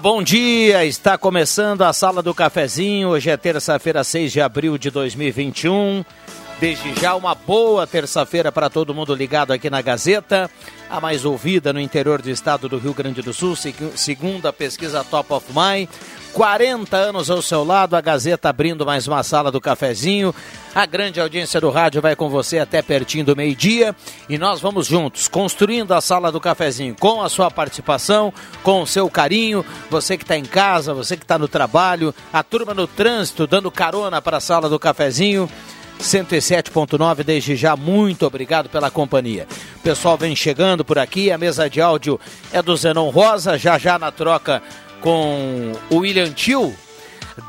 Bom dia. Está começando a Sala do Cafezinho. Hoje é terça-feira, 6 de abril de 2021. Desde já, uma boa terça-feira para todo mundo ligado aqui na Gazeta, a mais ouvida no interior do estado do Rio Grande do Sul, segundo a pesquisa Top of Mind. 40 anos ao seu lado, a Gazeta abrindo mais uma sala do cafezinho. A grande audiência do rádio vai com você até pertinho do meio-dia e nós vamos juntos construindo a sala do cafezinho com a sua participação, com o seu carinho. Você que está em casa, você que está no trabalho, a turma no trânsito dando carona para a sala do cafezinho. 107.9, desde já, muito obrigado pela companhia. O pessoal vem chegando por aqui, a mesa de áudio é do Zenon Rosa, já já na troca com o William Tio.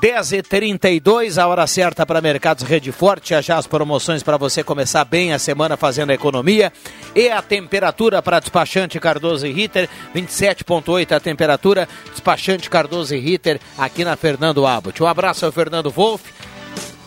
10h32, a hora certa para Mercados Rede Forte. Já, as promoções para você começar bem a semana fazendo a economia. E a temperatura para despachante Cardoso e Ritter, 27,8 a temperatura. Despachante Cardoso e Ritter aqui na Fernando Abbott. Um abraço ao Fernando Wolff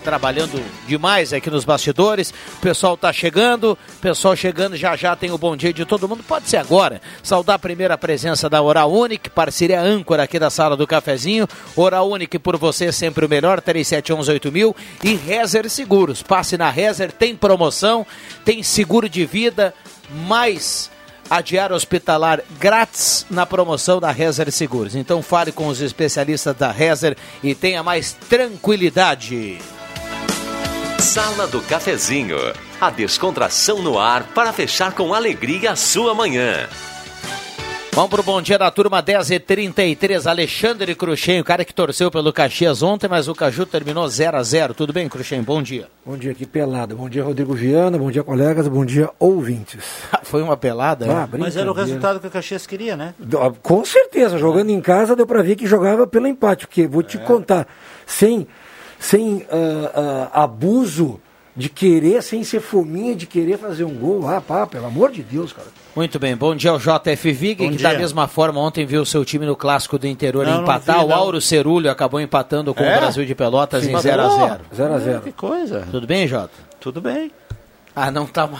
trabalhando demais aqui nos bastidores. O pessoal tá chegando, o pessoal chegando já já tem o bom dia de todo mundo. Pode ser agora. Saudar a primeira presença da Oral Unique, parceria âncora aqui da sala do cafezinho. Oral Unique por você sempre o melhor, 37118000 e Rezer Seguros. Passe na Rezer, tem promoção, tem seguro de vida, mais a diária hospitalar grátis na promoção da Rezer Seguros. Então fale com os especialistas da Rezer e tenha mais tranquilidade. Sala do Cafezinho. A descontração no ar para fechar com alegria a sua manhã. Vamos pro bom dia da turma 10 e 33 Alexandre Cruxem, o cara que torceu pelo Caxias ontem, mas o Caju terminou 0 a 0 Tudo bem, Cruxem? Bom dia. Bom dia aqui, pelada. Bom dia, Rodrigo Viana. Bom dia, colegas. Bom dia, ouvintes. Foi uma pelada, ah, né? Mas era o resultado que o Caxias queria, né? Com certeza. Jogando em casa, deu para ver que jogava pelo empate. Porque, vou te é. contar, sem sem uh, uh, abuso de querer, sem ser fominha de querer fazer um gol. Ah, pá, pelo amor de Deus, cara. Muito bem, bom dia ao JF Vig, que dia. da mesma forma ontem viu o seu time no clássico do interior não, empatar. Não vi, o Auro Cerulho acabou empatando com é? o Brasil de Pelotas Sim, em 0x0. 0x0. Que coisa. Tudo bem, Jota? Tudo bem. Ah, não tá,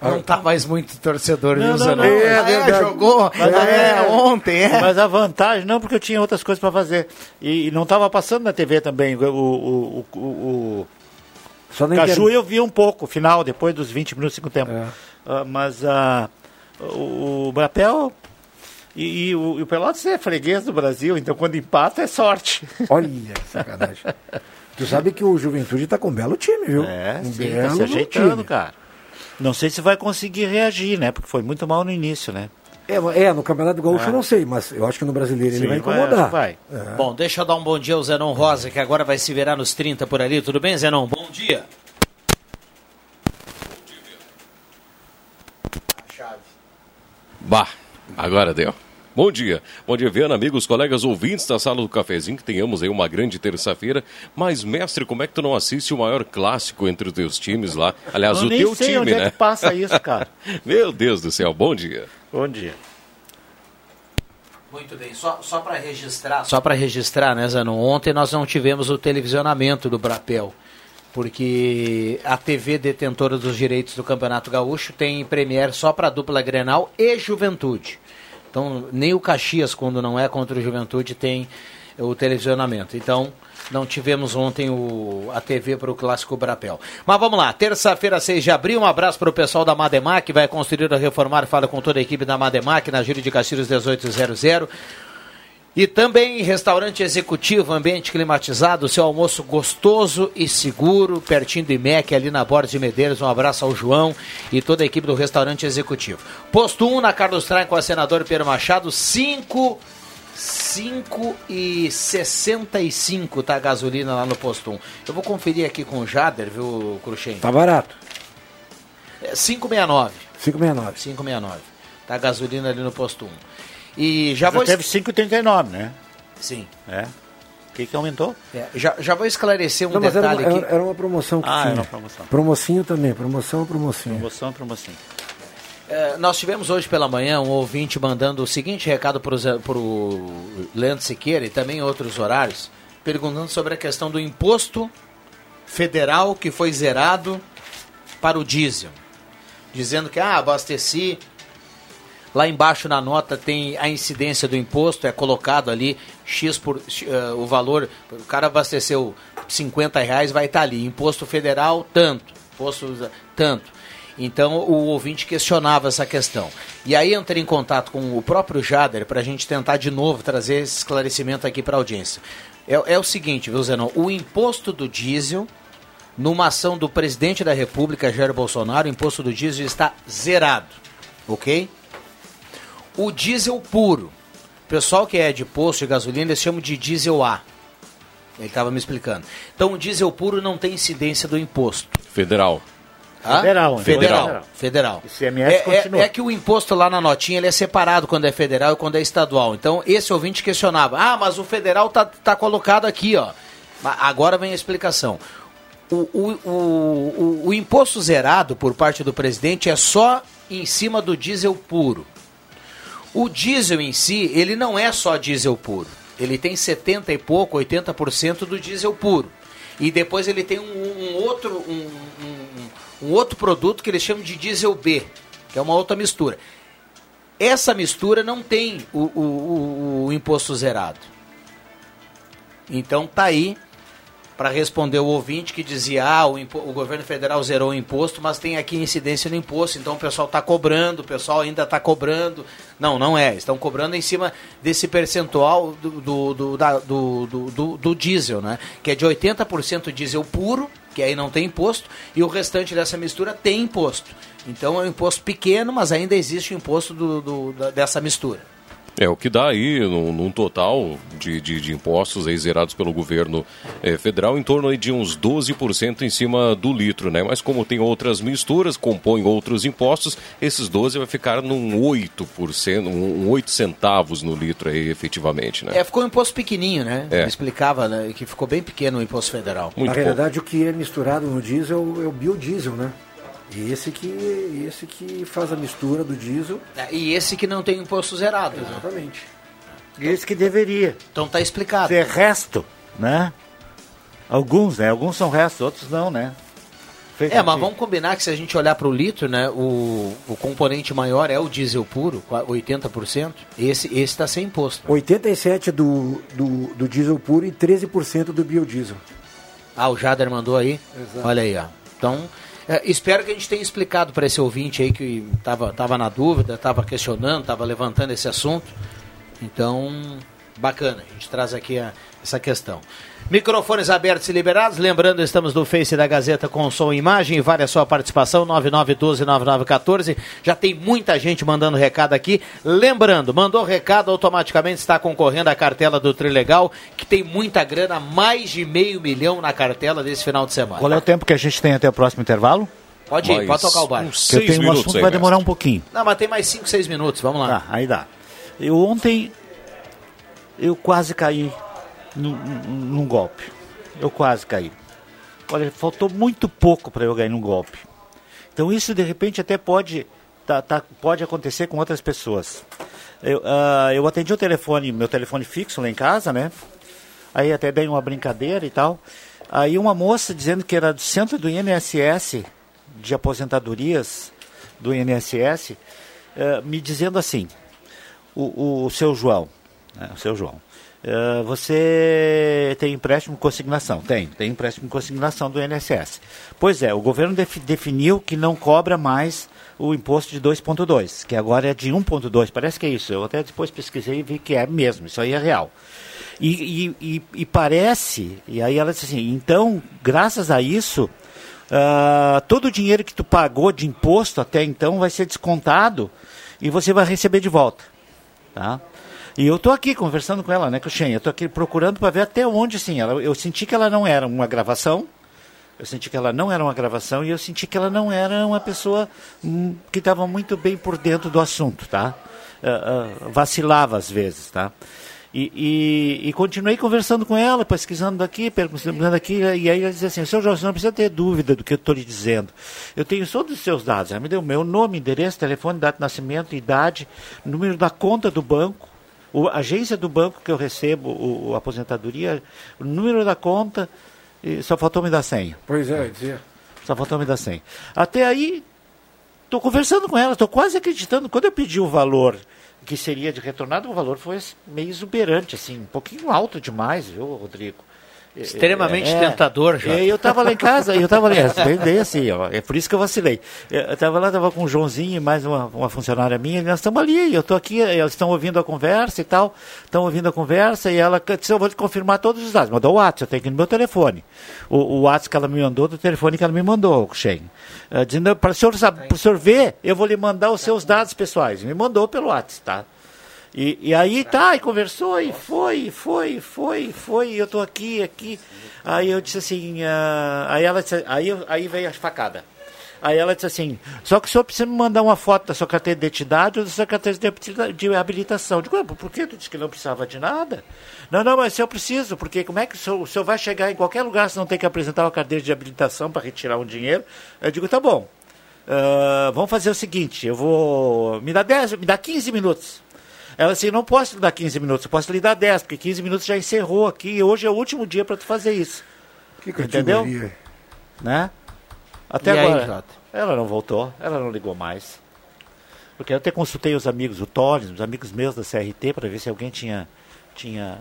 não tá mais muito torcedor, não, não, não. É, é, é, jogou mas, é, ontem, é. Mas a vantagem, não, porque eu tinha outras coisas para fazer. E, e, não tava passando na TV também. O, o, o, o Só Caju eu vi um pouco, final, depois dos 20 minutos, segundo tempo. É. Uh, mas uh, o, o Brapel e, e, o, e o Pelotas é freguês do Brasil, então quando empata é sorte. Olha, sacanagem. Tu sabe que o Juventude tá com um belo time, viu? É, um sim, belo tá se ajeitando, time. cara. Não sei se vai conseguir reagir, né? Porque foi muito mal no início, né? É, é no Campeonato Gaúcho é. eu não sei, mas eu acho que no Brasileiro sim, ele vai incomodar. Vai, vai. É. Bom, deixa eu dar um bom dia ao Zenon Rosa, que agora vai se virar nos 30 por ali. Tudo bem, Zenon? Bom dia. Bah, agora deu. Bom dia. Bom dia, Viana, amigos, colegas ouvintes da sala do cafezinho, que tenhamos aí uma grande terça-feira. Mas, mestre, como é que tu não assiste o maior clássico entre os teus times lá? Aliás, Eu o teu sei time, onde né? É que passa isso, cara. Meu Deus do céu, bom dia. Bom dia. Muito bem, só, só para registrar, só para registrar, né, Zano? Ontem nós não tivemos o televisionamento do Brapel, porque a TV detentora dos direitos do Campeonato Gaúcho tem Premier só para dupla Grenal e Juventude. Então, nem o Caxias, quando não é contra o Juventude, tem o televisionamento. Então, não tivemos ontem o, a TV para o Clássico Brapel. Mas vamos lá, terça-feira, 6 de abril, um abraço para o pessoal da Mademac, vai construir ou reformar, fala com toda a equipe da Mademac, na Júlio de Castilhos 1800. E também restaurante executivo, ambiente climatizado, seu almoço gostoso e seguro, pertinho do IMEC, ali na Borda de Medeiros. Um abraço ao João e toda a equipe do restaurante executivo. Posto 1 na Carlos Traem com a senador Pedro Machado, 5 5 e 65 tá a gasolina lá no posto 1. Eu vou conferir aqui com o Jader, viu, Cruxem? Tá barato. 569. 569. 569. Tá a gasolina ali no posto 1. E já, já vou. Teve 5,39, né? Sim. É. O que, que aumentou? É, já, já vou esclarecer um Não, detalhe era, aqui. Era uma promoção que ah, tinha. era uma promoção. Promocinho também, promoção, promocinho. Promoção, promocinho. É, nós tivemos hoje pela manhã um ouvinte mandando o seguinte recado para o Leandro Siqueira e também outros horários, perguntando sobre a questão do imposto federal que foi zerado para o diesel. Dizendo que, ah, abasteci Lá embaixo na nota tem a incidência do imposto, é colocado ali X por uh, o valor. O cara abasteceu 50 reais, vai estar tá ali. Imposto federal, tanto. Imposto tanto. Então o ouvinte questionava essa questão. E aí entrei em contato com o próprio Jader para a gente tentar de novo trazer esse esclarecimento aqui para a audiência. É, é, o seguinte, viu, Zenon? O imposto do diesel, numa ação do presidente da República, Jair Bolsonaro, o imposto do diesel está zerado. Ok? O diesel puro. O pessoal que é de posto de gasolina, eles chamam de diesel A. Ele estava me explicando. Então, o diesel puro não tem incidência do imposto. Federal. Federal, federal, federal. ICMS é, continua. É, é, que o imposto lá na notinha ele é separado quando é federal e quando é estadual. Então, esse ouvinte questionava: ah, mas o federal tá, tá colocado aqui, ó. Agora vem a explicação. O, o, o, o, o imposto zerado por parte do presidente é só em cima do diesel puro. O diesel em si, ele não é só diesel puro. Ele tem 70 e pouco, 80% do diesel puro. E depois ele tem um, um outro, um, um, um, outro produto que eles chamam de diesel B, que é uma outra mistura. Essa mistura não tem o, o, o, o imposto zerado. Então tá aí para responder o ouvinte que dizia: ah, o, o, governo federal zerou o imposto, mas tem aqui incidência no imposto, então o pessoal está cobrando, o pessoal ainda está cobrando. Não, não é. Estão cobrando em cima desse percentual do, do, do, da, do, do, do, diesel, né? Que é de 80% diesel puro, que aí não tem imposto, e o restante dessa mistura tem imposto. Então é um imposto pequeno, mas ainda existe o imposto do, do, dessa mistura. É, o que dá aí, num, num total de, de, de, impostos aí zerados pelo governo é, federal, em torno aí de uns 12% em cima do litro, né? Mas como tem outras misturas, compõem outros impostos, esses 12 vai ficar num 8%, um, um 8 centavos no litro aí, efetivamente, né? É, ficou um imposto pequenininho, né? É. Ele explicava né, que ficou bem pequeno o imposto federal. Muito Na realidade, o que é misturado no diesel é o biodiesel, né? E esse que, esse que faz a mistura do diesel. É, e esse que não tem imposto zerado. Né? Exatamente. Né? Esse que deveria. Então tá explicado. Ser resto, né? Alguns, né? Alguns são restos, outros não, né? é, mas vamos combinar que se a gente olhar para o litro, né, o, o componente maior é o diesel puro, 80%. Esse está sem imposto. 87% do, do, do diesel puro e 13% do biodiesel. Ah, o Jader mandou aí? Exato. Olha aí, ó. Então, é, espero que a gente tenha explicado para esse ouvinte aí que estava tava na dúvida, estava questionando, estava levantando esse assunto. Então, bacana, a gente traz aqui a, essa questão. Microfones abertos e liberados. Lembrando, estamos no Face da Gazeta com som e imagem. Vale a sua participação, 9912-9914. Já tem muita gente mandando recado aqui. Lembrando, mandou recado, automaticamente está concorrendo à cartela do Trilegal, que tem muita grana, mais de meio milhão na cartela desse final de semana. Qual é o tempo que a gente tem até o próximo intervalo? Pode ir, pode tocar o bar. Porque eu tenho um assunto que vai demorar um pouquinho. Não, mas tem mais 5, 6 minutos, vamos lá. Tá, aí dá. Eu ontem, eu quase caí num, num golpe. Eu quase caí. Olha, faltou muito pouco para eu ganhar num golpe. Então isso de repente até pode, tá, tá, pode acontecer com outras pessoas. Eu, uh, eu atendi o telefone, meu telefone fixo lá em casa, né? Aí até dei uma brincadeira e tal. Aí uma moça dizendo que era do centro do INSS, de aposentadorias do INSS, uh, me dizendo assim, o, o, o seu João, né, o seu João, Uh, você tem empréstimo consignação? Tem, tem empréstimo consignação do INSS. Pois é, o governo def, definiu que não cobra mais o imposto de 2,2, que agora é de 1,2. Parece que é isso. Eu até depois pesquisei e vi que é mesmo, isso aí é real. E, e, e, e parece, e aí ela disse assim, então, graças a isso, uh, todo o dinheiro que tu pagou de imposto até então vai ser descontado e você vai receber de volta. Tá? E eu estou aqui conversando com ela, né, Cruxem? Eu estou aqui procurando para ver até onde, assim, ela, eu senti que ela não era uma gravação, eu senti que ela não era uma gravação e eu senti que ela não era uma pessoa hum, que estava muito bem por dentro do assunto, tá? Uh, uh, vacilava às vezes, tá? E, e, e, continuei conversando com ela, pesquisando aqui, perguntando aqui, e aí ela dizia assim, seu Jorge, não precisa ter dúvida do que eu estou lhe dizendo. Eu tenho todos os seus dados. Ela me deu meu nome, endereço, telefone, data de nascimento, idade, número da conta do banco, o, a agência do banco que eu recebo o, a aposentadoria, o número da conta, e só faltou me dar senha. Pois é, dizia. Só faltou me dar senha. Até aí, estou conversando com ela, estou quase acreditando. Quando eu pedi o valor que seria de retornado, o valor foi meio exuberante, assim, um pouquinho alto demais, viu, Rodrigo? Extremamente é, tentador já. Eu estava lá em casa, eu estava ali, bem, bem assim, ó, é por isso que eu vacilei. Eu estava lá, estava com o Joãozinho e mais uma, uma funcionária minha, e nós estamos ali, eu estou aqui, eles estão ouvindo a conversa e tal, estão ouvindo a conversa, e ela disse, eu vou te confirmar todos os dados. Mandou o WhatsApp, eu tenho aqui no meu telefone. O, o WhatsApp que ela me mandou, do telefone que ela me mandou, Shen. Uh, dizendo, para o senhor, o senhor ver, eu vou lhe mandar os seus dados pessoais. Me mandou pelo WhatsApp, tá? E, e aí tá, e conversou, e foi, foi, foi, foi, e eu tô aqui, aqui. Aí eu disse assim, uh, aí ela disse, aí, aí veio a facada. Aí ela disse assim, só que o senhor precisa me mandar uma foto da sua carteira de identidade ou da sua carteira de habilitação. Eu digo, por que tu disse que não precisava de nada? Não, não, mas eu preciso, porque como é que o senhor, o senhor vai chegar em qualquer lugar se não tem que apresentar uma carteira de habilitação para retirar um dinheiro? Eu digo, tá bom. Uh, vamos fazer o seguinte, eu vou. Me dá 10, me dá 15 minutos. Ela assim, não posso lhe dar 15 minutos, eu posso lhe dar 10, porque 15 minutos já encerrou aqui e hoje é o último dia para tu fazer isso. Que Entendeu? Né? Até e agora. Aí, ela não voltou, ela não ligou mais. Porque eu até consultei os amigos, o Torres, os amigos meus da CRT, para ver se alguém tinha, tinha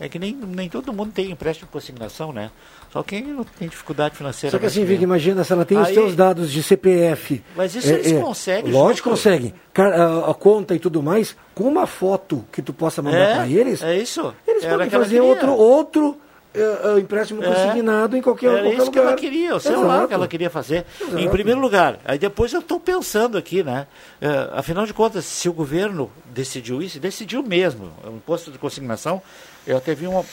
é que nem, nem todo mundo tem empréstimo de consignação, né? Só quem tem dificuldade financeira. Só que assim, Vic, imagina se ela tem Aí, os seus dados de CPF. Mas isso é, eles é, conseguem. Lógico que conseguem. A, a, conta e tudo mais, com uma foto que tu possa mandar é, para eles. É isso. Eles Era podem fazer outro, outro uh, empréstimo é. consignado em qualquer, Era qualquer isso lugar. que ela queria, o celular que ela queria fazer. Exato. Em primeiro lugar, aí depois eu estou pensando aqui, né? Uh, afinal de contas, se o governo decidiu isso, decidiu mesmo, o imposto de consignação eu até vi uma,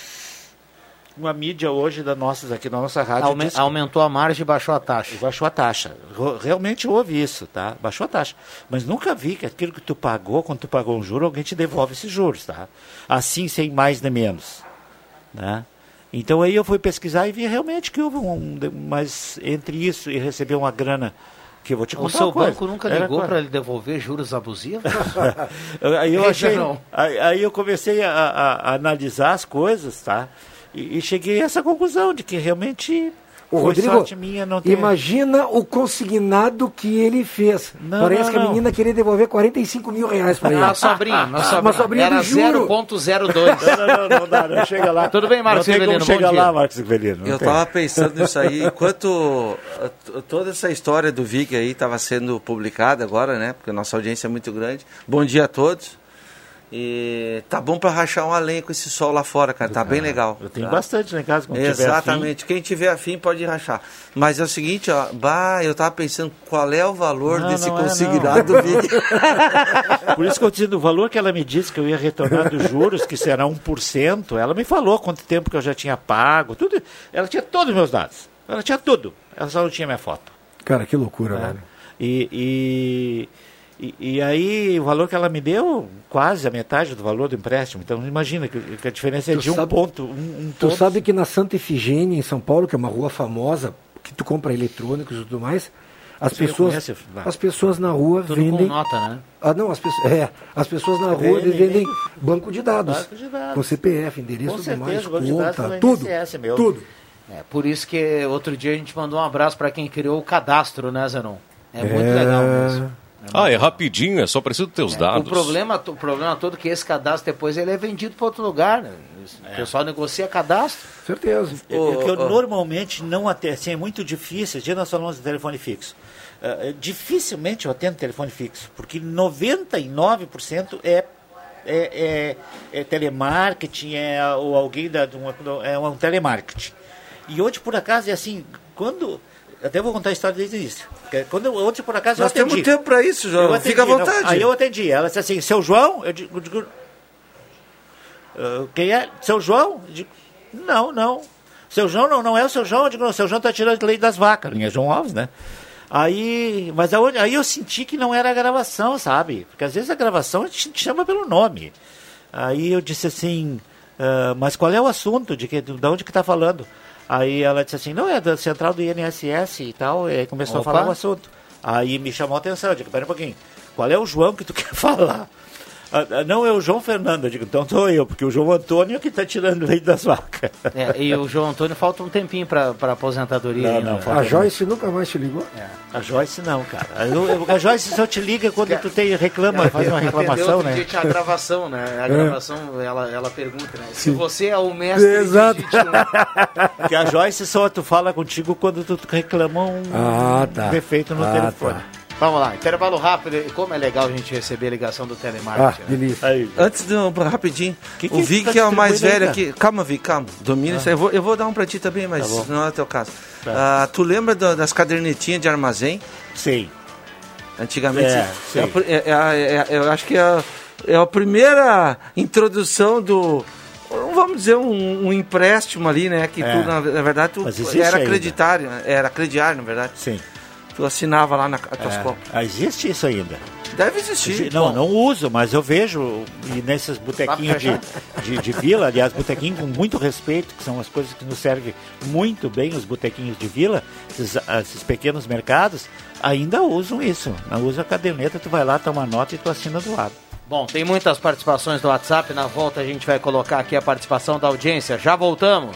uma mídia hoje da nossas aqui na nossa rádio. Aume, aumentou a margem e baixou a taxa. Baixou a taxa. Realmente houve isso, tá? Baixou a taxa. Mas nunca vi que aquilo que tu pagou, quando tu pagou um juro, alguém te devolve esses juros, tá? Assim, sem mais nem menos. Né? Então aí eu fui pesquisar e vi realmente que houve um. Mas entre isso e receber uma grana que eu vou te contar O seu banco nunca ligou para ele devolver juros abusivos? aí eu achei, aí, aí, eu comecei a, a, a, analisar as coisas, tá? E, e cheguei a essa conclusão de que realmente Ô, Rodrigo, ter... imagina o consignado que ele fez. Não, Parece não, que a menina queria devolver 45 mil reais para ele. Uma sobrinha, uma sobrinha. Uma sobrinha Era 0.02. Não, não, não, não, não, chega lá. Tudo bem, Marcos Rivelino, chega lá, Marcos Rivelino. Eu estava pensando nisso aí, enquanto toda essa história do Vic aí estava sendo publicada agora, né, porque a nossa audiência é muito grande. Bom dia a todos. E tá bom para rachar uma lenha com esse sol lá fora, cara. Tá bem legal. Eu tenho tá? bastante lá em casa. Quando Exatamente. Tiver Quem tiver afim pode rachar. Mas é o seguinte, ó. Bah, eu tava pensando qual é o valor não, desse não consignado é, do Por isso que eu disse, o valor que ela me disse que eu ia retornar dos juros, que será 1%, ela me falou quanto tempo que eu já tinha pago, tudo. Ela tinha todos os meus dados. Ela tinha tudo. Ela só não tinha minha foto. Cara, que loucura, é. velho. E, e, e, e, aí o valor que ela me deu, quase a metade do valor do empréstimo. Então imagina que, que a diferença é tu de um ponto. Um, um tu ponto. sabe que na Santa Efigênia, em São Paulo, que é uma rua famosa, que tu compra eletrônicos e tudo mais, as pessoas, conhece, as pessoas na rua tudo vendem. Com nota, né? Ah, não, as pessoas, é, as pessoas na rua vendem, vendem banco de dados, banco de dados. Com CPF, endereço, com tudo mais, conta, tudo, tudo. É, por isso que outro dia a gente mandou um abraço para quem criou o cadastro, né, Zenon? É, é muito legal mesmo. Ah, é rapidinho, é só preciso ter os é, dados. O problema, o problema todo é que esse cadastro depois ele é vendido para outro lugar. Né? É. O pessoal negocia cadastro. Certeza. O, o que eu normalmente não atendo, assim, é muito difícil, dia nós falamos de telefone fixo. Uh, dificilmente eu atendo telefone fixo, porque 99% é é, é, é, telemarketing, é ou alguém da, de uma, é um telemarketing. E hoje, por acaso, é assim, quando. Até vou contar a história desde o início. Quando hoje, por acaso, Nós eu atendi. temos tempo para isso, João. Atendi, Fica à vontade. Não, aí eu atendi. Ela disse assim, seu João, eu digo. Eu digo uh, quem é? Seu João? Eu digo, não, não. Seu João não, não é o seu João. Eu digo, não, seu João está tirando leite das vacas. Linha João Alves, né? Aí, mas aí eu senti que não era a gravação, sabe? Porque às vezes a gravação a gente chama pelo nome. Aí eu disse assim, uh, mas qual é o assunto? De, que, de onde que está falando? Aí ela disse assim, não, é da central do INSS e tal. E aí começou Opa. a falar o assunto. Aí me chamou a atenção, eu disse, pera um pouquinho, qual é o João que tu quer falar? Ah, ah, não é o João Fernando, eu digo, então sou eu, porque o João Antônio é que está tirando leite das vacas. É, e o João Antônio falta um tempinho para aposentadoria. Não, não, a Joyce nunca mais te ligou? É. A Joyce não, cara. a Joyce só te liga quando tu tem, reclama, faz uma reclamação, né? Dia tinha a gravação, né? A é. gravação, é. ela, ela pergunta, né? Se você é o mestre Exato. que a Joyce só tu fala contigo quando tu reclama um ah, tá. defeito no ah, telefone. Tá. Vamos lá, intervalo rápido. Como é legal a gente receber a ligação do telemarketing. Ah, delícia. Né? Antes de um, rapidinho, que que o Vic tá é o mais velho aqui. Calma, Vic, calma. Domina ah. isso. Eu vou, eu vou dar um pra ti também, mas tá não é o teu caso. Tá. Ah, tu lembra do, das cadernetinhas de armazém? Sim. Antigamente. É, sim. É, é, é, eu acho que é, é a primeira introdução do vamos dizer, um, um, empréstimo ali, né? Que é. tu, na, na, verdade, tu era acreditário, era crediário, na verdade. Sim. Tu assinava lá na Catoscope. É, existe isso ainda. Deve existir. Não, não uso, mas eu vejo e nesses botequinhos de, de, de, vila, aliás, botequinho com muito respeito, que são as coisas que nos servem muito bem, os botequinhos de vila, esses, esses pequenos mercados, ainda usam isso. Não usa a caderneta, tu vai lá, toma nota e tu assina do lado. Bom, tem muitas participações do WhatsApp. Na volta a gente vai colocar aqui a participação da audiência. Já voltamos.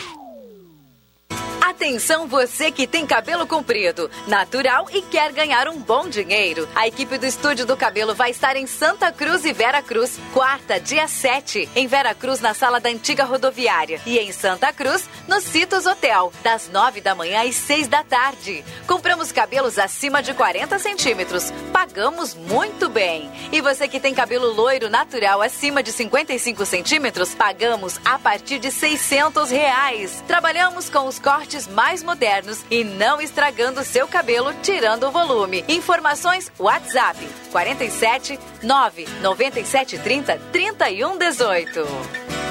Atenção você que tem cabelo comprido, natural e quer ganhar um bom dinheiro. A equipe do Estúdio do Cabelo vai estar em Santa Cruz e Vera Cruz, quarta, dia 7, em Vera Cruz, na sala da antiga rodoviária. E em Santa Cruz, no Citos Hotel, das 9 da manhã às 6 da tarde. Compramos cabelos acima de 40 centímetros. Pagamos muito bem. E você que tem cabelo loiro natural acima de 55 centímetros, pagamos a partir de 600 reais. Trabalhamos com os cortes mais modernos e não estragando seu cabelo, tirando o volume. Informações WhatsApp 47 9 97 30 31 18.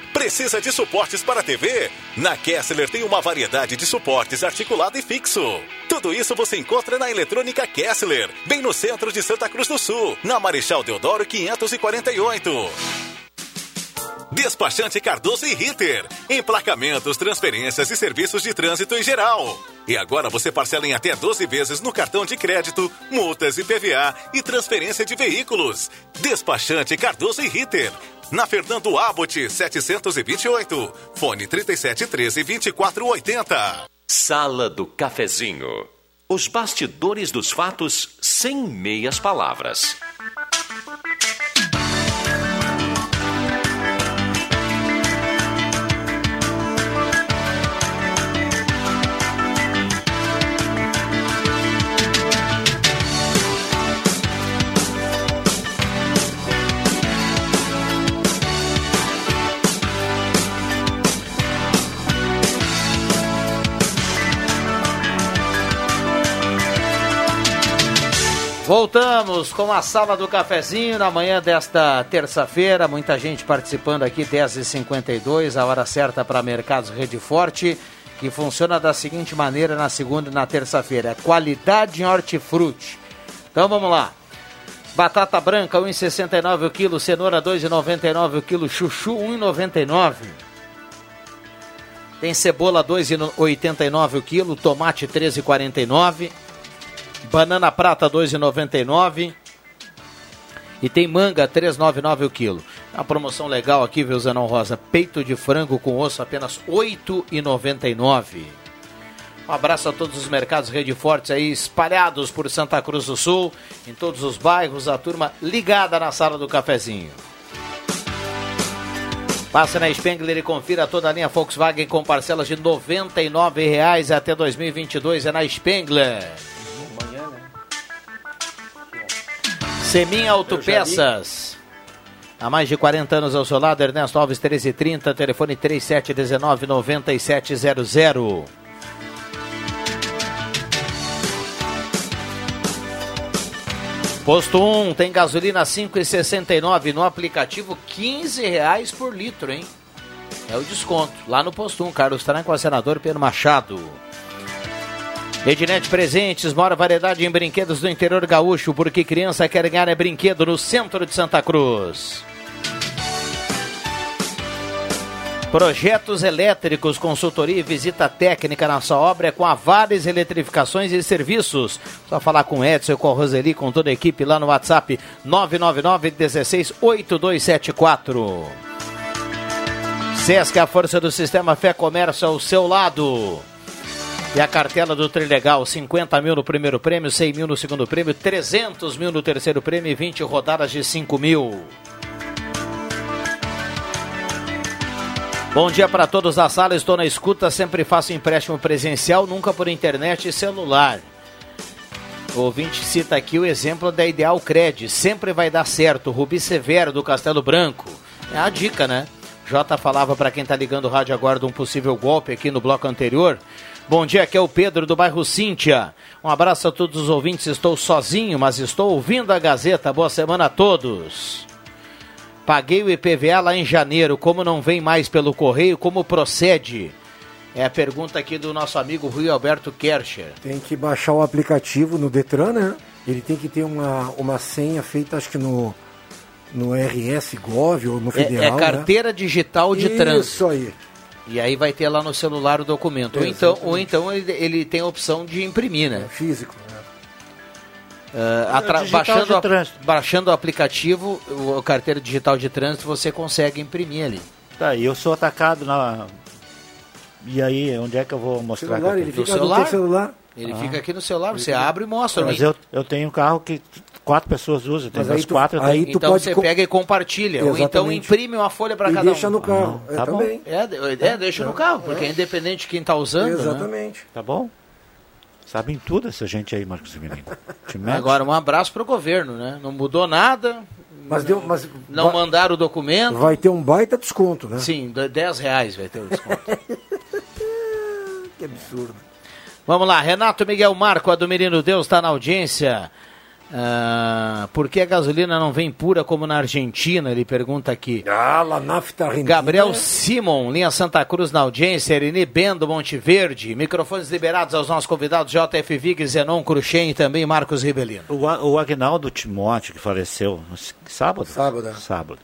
Precisa de suportes para TV? Na Kessler tem uma variedade de suportes articulado e fixo. Tudo isso você encontra na Eletrônica Kessler, bem no centro de Santa Cruz do Sul, na Marechal Deodoro 548. Despachante Cardoso e Ritter. Emplacamentos, transferências e serviços de trânsito em geral. E agora você parcela em até 12 vezes no cartão de crédito, multas e PVA e transferência de veículos. Despachante Cardoso e Ritter na Fernando Abbott 728, fone 3713 2480. Sala do Cafezinho. Os bastidores dos fatos sem meias palavras. Voltamos com a sala do cafezinho na manhã desta terça-feira. Muita gente participando aqui, 10h52, a hora certa para Mercados Rede Forte, que funciona da seguinte maneira na segunda e na terça-feira: é qualidade em hortifruti. Então vamos lá. Batata branca, 1,69 o quilo, cenoura 2,99 o quilo, chuchu 1,99. Tem cebola 2,89 o quilo, tomate 13,49. Banana prata 2,99. E tem manga 3,99 o quilo. Uma promoção legal aqui, viu, Zanão Rosa? Peito de frango com osso apenas 8,99. Um abraço a todos os mercados Rede Fortes aí espalhados por Santa Cruz do Sul, em todos os bairros, a turma ligada na sala do cafezinho. Passe na Spengler e confira toda a linha Volkswagen com parcelas de R$ 99,00 até 2022 é na Spengler. Semin Autopeças. Há mais de 40 anos ao seu lado, Ernesto Alves 1330, telefone 3719 9700. Posto 1 tem gasolina 5,69 no aplicativo 15 reais por litro, hein? É o desconto. Lá no Posto 1, Carlos Tranco, senador Pedro Machado. Ednet Presentes, maior variedade em brinquedos do interior gaúcho, porque criança quer ganhar é brinquedo no centro de Santa Cruz. Projetos elétricos, consultoria e visita técnica na sua obra é com a Vales Eletrificações e Serviços. Só falar com Edson com a Roseli, com toda a equipe lá no WhatsApp 999 16 8274. Sesc, a força do sistema Fé Comércio ao seu lado. E a cartela do Trilegal, 50 mil no primeiro prêmio, 100 mil no segundo prêmio, 300 mil no terceiro prêmio e 20 rodadas de 5 mil. Bom dia para todos da sala, estou na escuta, sempre faço empréstimo presencial, nunca por internet e celular. O ouvinte cita aqui o exemplo da Ideal Cred, sempre vai dar certo, Rubi Severo do Castelo Branco. É a dica, né? Jota falava para quem está ligando o rádio agora de um possível golpe aqui no bloco anterior. Bom dia, aqui é o Pedro do bairro Cíntia. Um abraço a todos os ouvintes. Estou sozinho, mas estou ouvindo a Gazeta. Boa semana a todos. Paguei o IPVA lá em janeiro. Como não vem mais pelo correio, como procede? É a pergunta aqui do nosso amigo Rui Alberto Kercher. Tem que baixar o aplicativo no Detran, né? Ele tem que ter uma, uma senha feita, acho que no, no RS Gov ou no Federal. É, é carteira né? digital de Isso trânsito. Isso aí. E aí vai ter lá no celular o documento. Ou então, ou então ele, ele, tem a opção de imprimir, né? É físico. Né? Uh, baixando, a, baixando o aplicativo, o carteira digital de trânsito, você consegue imprimir ali. Tá, e eu sou atacado na, E aí, onde é que eu vou mostrar? Celular, que ele fica celular? teu celular. Ele Ah. fica aqui no celular, você abre e mostra. Mas né? eu, eu tenho um carro que quatro pessoas usam, tem mais tu- quatro. eu aí tu então pode você com- pega e compartilha. Ou então Exatamente. imprime uma folha para cada deixa um. no carro. Ah, é, tá bom. também. É, é, deixa no carro, porque é independente de quem está usando. né? Exatamente. Tá bom? Sabem tudo essa gente aí, Marcos mete. Agora, um abraço pro governo, né? Não mudou nada, Mas, deu, mas não vai, mandaram o documento. vai ter um baita desconto, né? Sim, de- 10 reais vai ter o desconto. Que absurdo. Vamos lá, Renato Miguel Marco, a do Menino Deus, está na audiência. Ah, por que a gasolina não vem pura como na Argentina? Ele pergunta aqui. Ah, La Nafta Argentina. Gabriel Simon, linha Santa Cruz na audiência, Erini Bendo, Monte Verde. Microfones liberados aos nossos convidados, JF Vig, Zenon Cruxem e também Marcos Ribelino. O, o Agnaldo Timóteo, que faleceu sábado? Sábado. Sábado.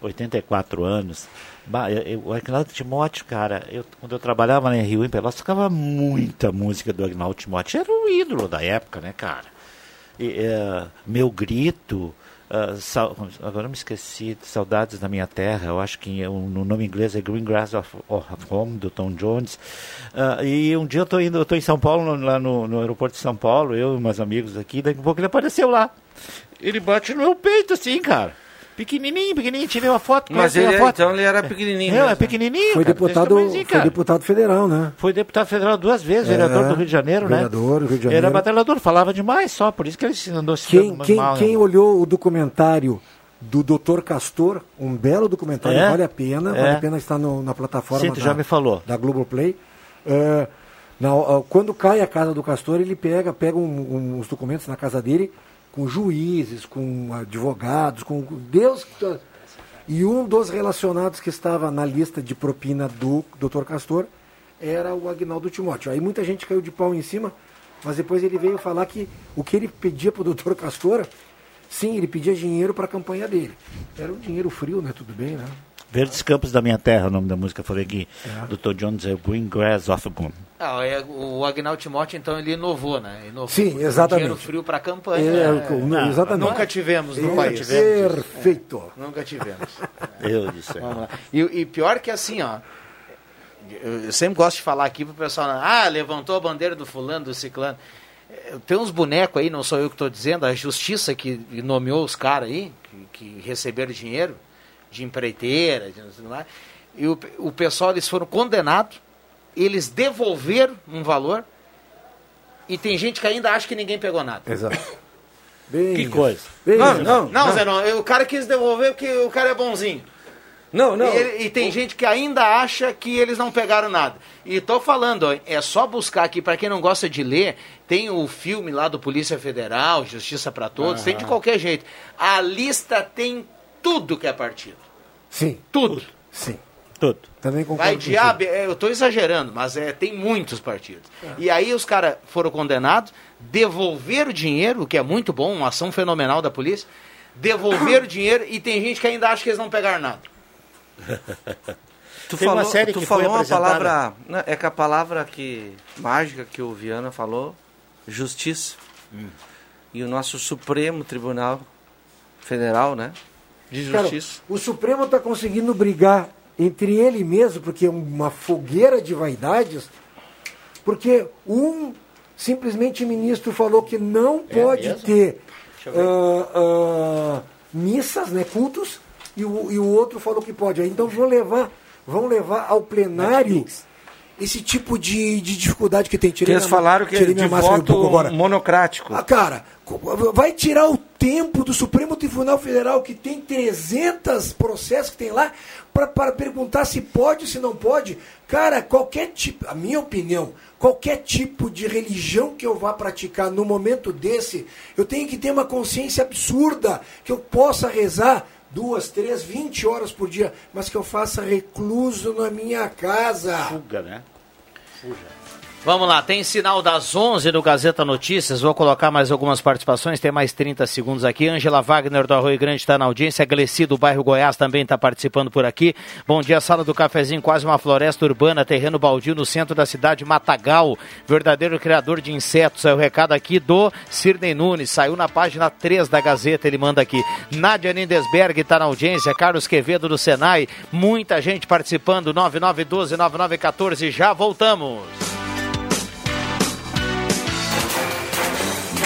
84 anos. O Agnaldo Timóteo, cara, eu, quando eu trabalhava na Rio em Pelotas, tocava muita música do Agnaldo Timóteo. Era o ídolo da época, né, cara? E, é, meu grito. ah, sal- agora me esqueci, Saudades da Minha Terra, eu acho que o- no nome inglês é Green Grass of, of Home, do Tom Jones. Ah, e um dia eu tô indo, eu tô em São Paulo, lá no, no aeroporto de São Paulo, eu e meus amigos aqui, daqui a pouco ele apareceu lá. Ele bate no meu peito assim, cara. Pequenininho, pequenininho, tirei uma foto com Mas ele, ele, uma foto. então ele era pequenininho. É, é pequenininho. Foi cara, deputado, foi deputado federal, né? Foi deputado federal duas vezes, É, vereador do Rio de Janeiro, vereador do né? Rio de Janeiro. Era batalhador, falava demais só, por isso que ele se andou se Quem, quem, mal, né? quem olhou o documentário do Dr. Castor, um belo documentário, É? vale a pena, É. vale a pena estar no- na plataforma Sim, tu da, já me falou. da Globoplay. É, na- quando cai a casa do Castor, ele pega, pega um- um- os documentos na casa dele com juízes, com advogados, com Deus. E um dos relacionados que estava na lista de propina do Dr. Castor era o Agnaldo Timóteo. Aí muita gente caiu de pau em cima, mas depois ele veio falar que o que ele pedia para o Dr. Castor, sim, ele pedia dinheiro para a campanha dele. Era um dinheiro frio, né? Tudo bem, né? Verdes Campos da Minha Terra, o nome da música, falei aqui. É. Dr. Jones é Green Grass of Gum. Ah, é, o Agnaldo Timóteo, então, ele inovou, né? Inovou, Sim, exatamente. Dinheiro frio para campanha. É, né? o- Não, exatamente. Nunca tivemos no É, país. Perfeito. Nunca tivemos. Eu disse. Vamos lá. E, e pior que assim, ó. Eu, sempre gosto de falar aqui pro pessoal, ah, levantou a bandeira do fulano, do ciclano. Tem uns bonecos aí, não sou eu que estou dizendo, a justiça que nomeou os caras aí, que, que receberam dinheiro de empreiteira, de, não sei lá, e o, o pessoal, eles foram condenados, eles devolveram um valor, e tem gente que ainda acha que ninguém pegou nada. Exato. Bem, Que coisa. bem, Não, não. Não, Zé, não, o cara quis devolver porque o cara é bonzinho. Não, não. E, e tem gente que ainda acha que eles não pegaram nada. E tô falando, ó, é só buscar aqui, para quem não gosta de ler, tem o filme lá do Polícia Federal, Justiça para Todos, tem de qualquer jeito. A lista tem tudo que é partido. Sim, Tudo. sim. Tudo. Também concordo Vai B, é, eu tô exagerando, mas é, tem muitos partidos. E aí os caras foram condenados, devolveram o dinheiro, o que é muito bom, uma ação fenomenal da polícia, devolveram o dinheiro e tem gente que ainda acha que eles não pegaram nada. Tu Tem falou, uma série tu que foi falou uma palavra. né, É que a palavra que, mágica que o Viana falou, justiça. Hum. E o nosso Supremo Tribunal Federal, né? De Cara, Justiça. o Supremo está conseguindo brigar entre ele mesmo, porque é uma fogueira de vaidades, porque um simplesmente ministro falou que não pode mesmo? ter ah, ah, missas, né, cultos, e o, e o outro falou que pode. Então vão levar, vão levar ao plenário esse tipo de, de dificuldade que tem. Tirei eles minha falaram que é tirei de máscara um voto agora. monocrático. Ah, cara, vai tirar o tempo do Supremo Tribunal Federal, que tem 300 processos que tem lá, para perguntar se pode ou se não pode. Cara, qualquer tipo, a minha opinião, qualquer tipo de religião que eu vá praticar no momento desse, eu tenho que ter uma consciência absurda, que eu possa rezar duas, três, vinte horas por dia, mas que eu faça recluso na minha casa. Fuga, né? уже. Vamos lá, tem sinal das 11 do Gazeta Notícias. Vou colocar mais algumas participações, tem mais 30 segundos aqui. Angela Wagner do Arroio Grande está na audiência. Gleci do bairro Goiás também está participando por aqui. Bom dia, sala do cafezinho, quase uma floresta urbana, terreno baldio no centro da cidade, Matagal. Verdadeiro criador de insetos. É o recado aqui do Sirnei Nunes. Saiu na página 3 da Gazeta, ele manda aqui. Nádia Nindesberg está na audiência. Carlos Quevedo do Senai. Muita gente participando. 9912-9914. Já voltamos.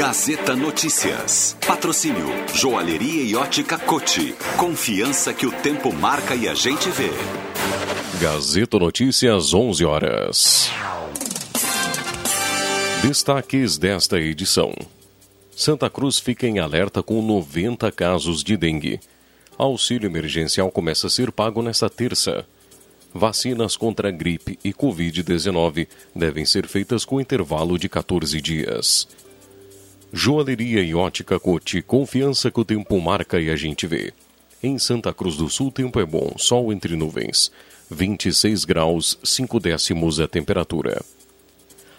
Gazeta Notícias. Patrocínio Joalheria e Ótica Cote. Confiança que o tempo marca e a gente vê. Gazeta Notícias, 11 horas. Destaques desta edição. Santa Cruz fica em alerta com 90 casos de dengue. Auxílio emergencial começa a ser pago nesta terça. Vacinas contra gripe e Covid-19 devem ser feitas com intervalo de 14 dias. Joalheria e ótica Cote, confiança que o tempo marca e a gente vê. Em Santa Cruz do Sul, tempo é bom, sol entre nuvens. 26 graus, 5 décimos a temperatura.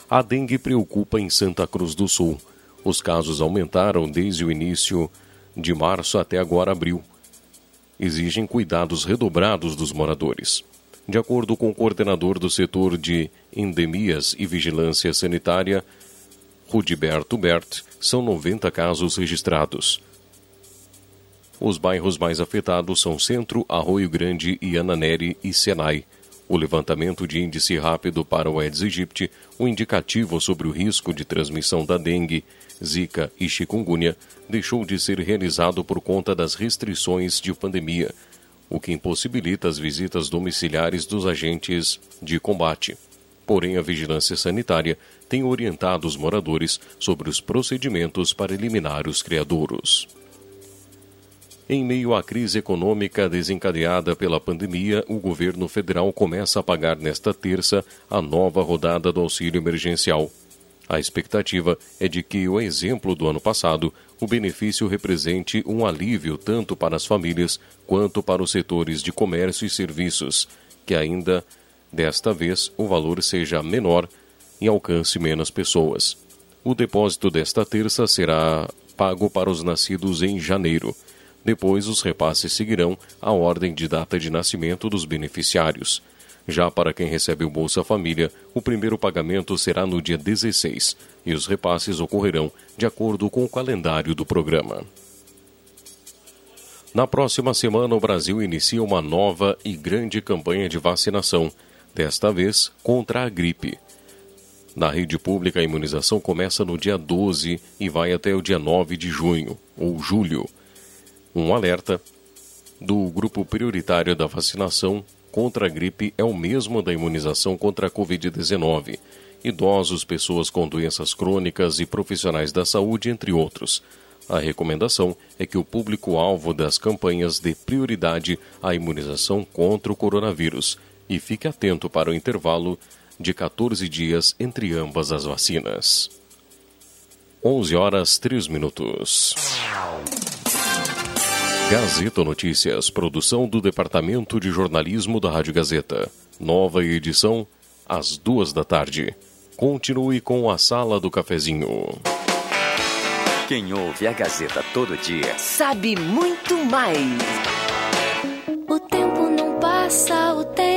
A dengue preocupa em Santa Cruz do Sul. Os casos aumentaram desde o início de março até agora abril. Exigem cuidados redobrados dos moradores. De acordo com o coordenador do setor de endemias e vigilância sanitária, Rudiberto Bert, são 90 casos registrados. Os bairros mais afetados são Centro, Arroio Grande, Iananeri e Senai. O levantamento de índice rápido para o Aedes aegypti, o um indicativo sobre o risco de transmissão da dengue, zika e chikungunya, deixou de ser realizado por conta das restrições de pandemia, o que impossibilita as visitas domiciliares dos agentes de combate. Porém, a vigilância sanitária tem orientado os moradores sobre os procedimentos para eliminar os criadouros. Em meio à crise econômica desencadeada pela pandemia, o governo federal começa a pagar nesta terça a nova rodada do auxílio emergencial. A expectativa é de que, o exemplo do ano passado, o benefício represente um alívio tanto para as famílias quanto para os setores de comércio e serviços, que ainda desta vez o valor seja menor e alcance menos pessoas. O depósito desta terça será pago para os nascidos em janeiro. Depois, os repasses seguirão a ordem de data de nascimento dos beneficiários. Já para quem recebe o Bolsa Família, o primeiro pagamento será no dia 16 e os repasses ocorrerão de acordo com o calendário do programa. Na próxima semana, o Brasil inicia uma nova e grande campanha de vacinação, desta vez contra a gripe. Na rede pública, a imunização começa no dia 12 e vai até o dia 9 de junho, ou julho. Um alerta do grupo prioritário da vacinação contra a gripe é o mesmo da imunização contra a Covid-19. Idosos, pessoas com doenças crônicas e profissionais da saúde, entre outros. A recomendação é que o público-alvo das campanhas dê prioridade à imunização contra o coronavírus e fique atento para o intervalo de 14 dias entre ambas as vacinas. 11 horas 3 minutos. Gazeta Notícias, produção do Departamento de Jornalismo da Rádio Gazeta. Nova edição, às duas da tarde. Continue com a Sala do Cafezinho. Quem ouve a Gazeta todo dia sabe muito mais. O tempo não passa, o tempo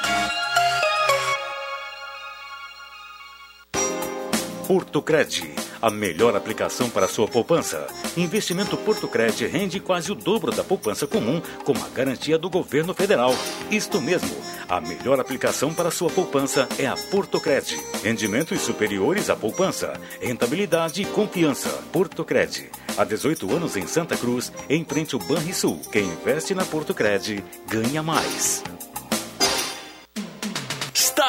Porto Cred, a melhor aplicação para sua poupança. Investimento Porto Cred rende quase o dobro da poupança comum, com a garantia do governo federal. Isto mesmo, a melhor aplicação para sua poupança é a Porto Cred. Rendimentos superiores à poupança, rentabilidade e confiança. Porto Cred. Há 18 anos em Santa Cruz, em frente ao Banrisul. Quem investe na Porto Cred ganha mais.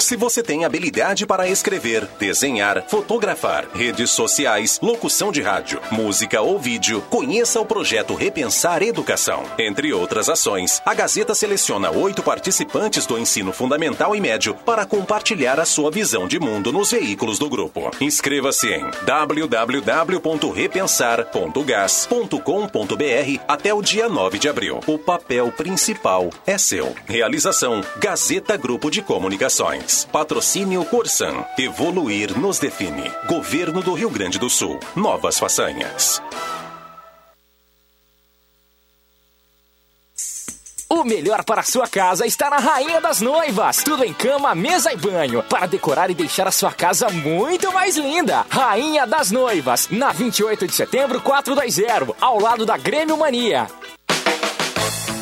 Se você tem habilidade para escrever, desenhar, fotografar, redes sociais, locução de rádio, música ou vídeo, conheça o projeto Repensar Educação. Entre outras ações, a Gazeta seleciona oito participantes do ensino fundamental e médio para compartilhar a sua visão de mundo nos veículos do grupo. Inscreva-se em www.repensar.gas.com.br até o dia 9 de abril. O papel principal é seu. Realização Gazeta Grupo de Comunicações. Patrocínio Corsan. Evoluir nos define. Governo do Rio Grande do Sul. Novas façanhas. O melhor para sua casa está na Rainha das Noivas. Tudo em cama, mesa e banho. Para decorar e deixar a sua casa muito mais linda. Rainha das Noivas. Na 28 de setembro, 420. Ao lado da Grêmio Mania.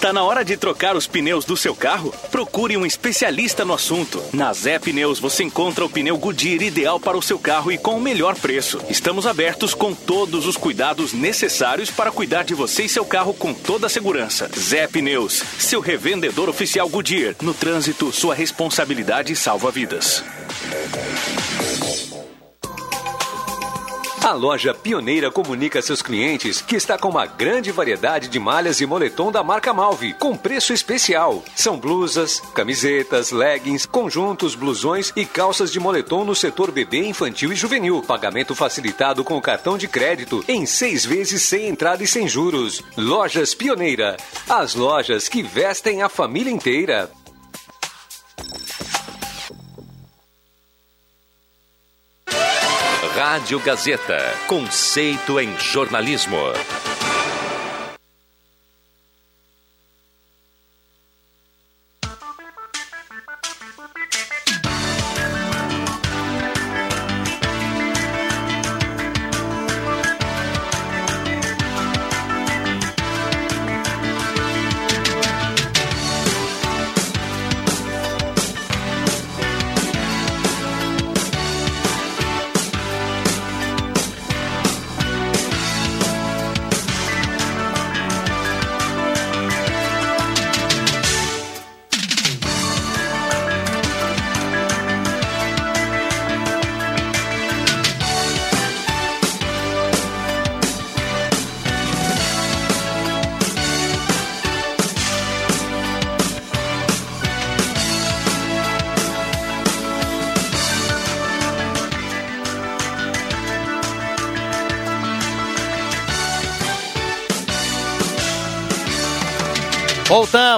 Tá na hora de trocar os pneus do seu carro? Procure um especialista no assunto. Na Zé Pneus você encontra o pneu Goodyear ideal para o seu carro e com o melhor preço. Estamos abertos com todos os cuidados necessários para cuidar de você e seu carro com toda a segurança. Zé Pneus, seu revendedor oficial Goodyear. No trânsito, sua responsabilidade salva vidas. A loja Pioneira comunica a seus clientes que está com uma grande variedade de malhas e moletom da marca Malve, com preço especial. São blusas, camisetas, leggings, conjuntos, blusões e calças de moletom no setor bebê, infantil e juvenil. Pagamento facilitado com cartão de crédito em seis vezes sem entrada e sem juros. Lojas Pioneira. As lojas que vestem a família inteira. Rádio Gazeta. Conceito em jornalismo.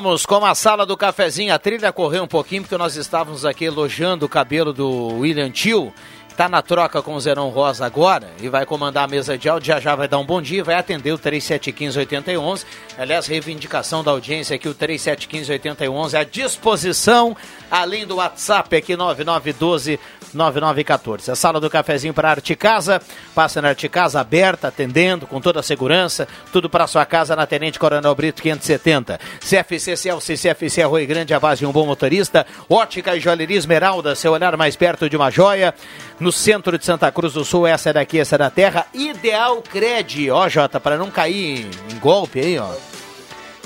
Voltamos com a sala do cafezinho. A trilha correu um pouquinho porque nós estávamos aqui elogiando o cabelo do William Tio. Está na troca com o Zerão Rosa agora e vai comandar a mesa de áudio. Já já vai dar um bom dia vai atender o 3715-8011. Aliás, reivindicação da audiência aqui, o 3715-8011 à disposição, além do WhatsApp aqui 9912 9914. A sala do cafezinho para Arte Casa, passa na Arte Casa aberta, atendendo com toda a segurança, tudo para sua casa na Tenente Coronel Brito 570. CFC Celso CFC Arroio Grande, a base de um bom motorista. Ótica e Joalheria Esmeralda, seu olhar mais perto de uma joia. No centro de Santa Cruz do Sul. Essa é daqui, essa é da terra. Ideal Cred, ó, Jota, para não cair em golpe aí, ó.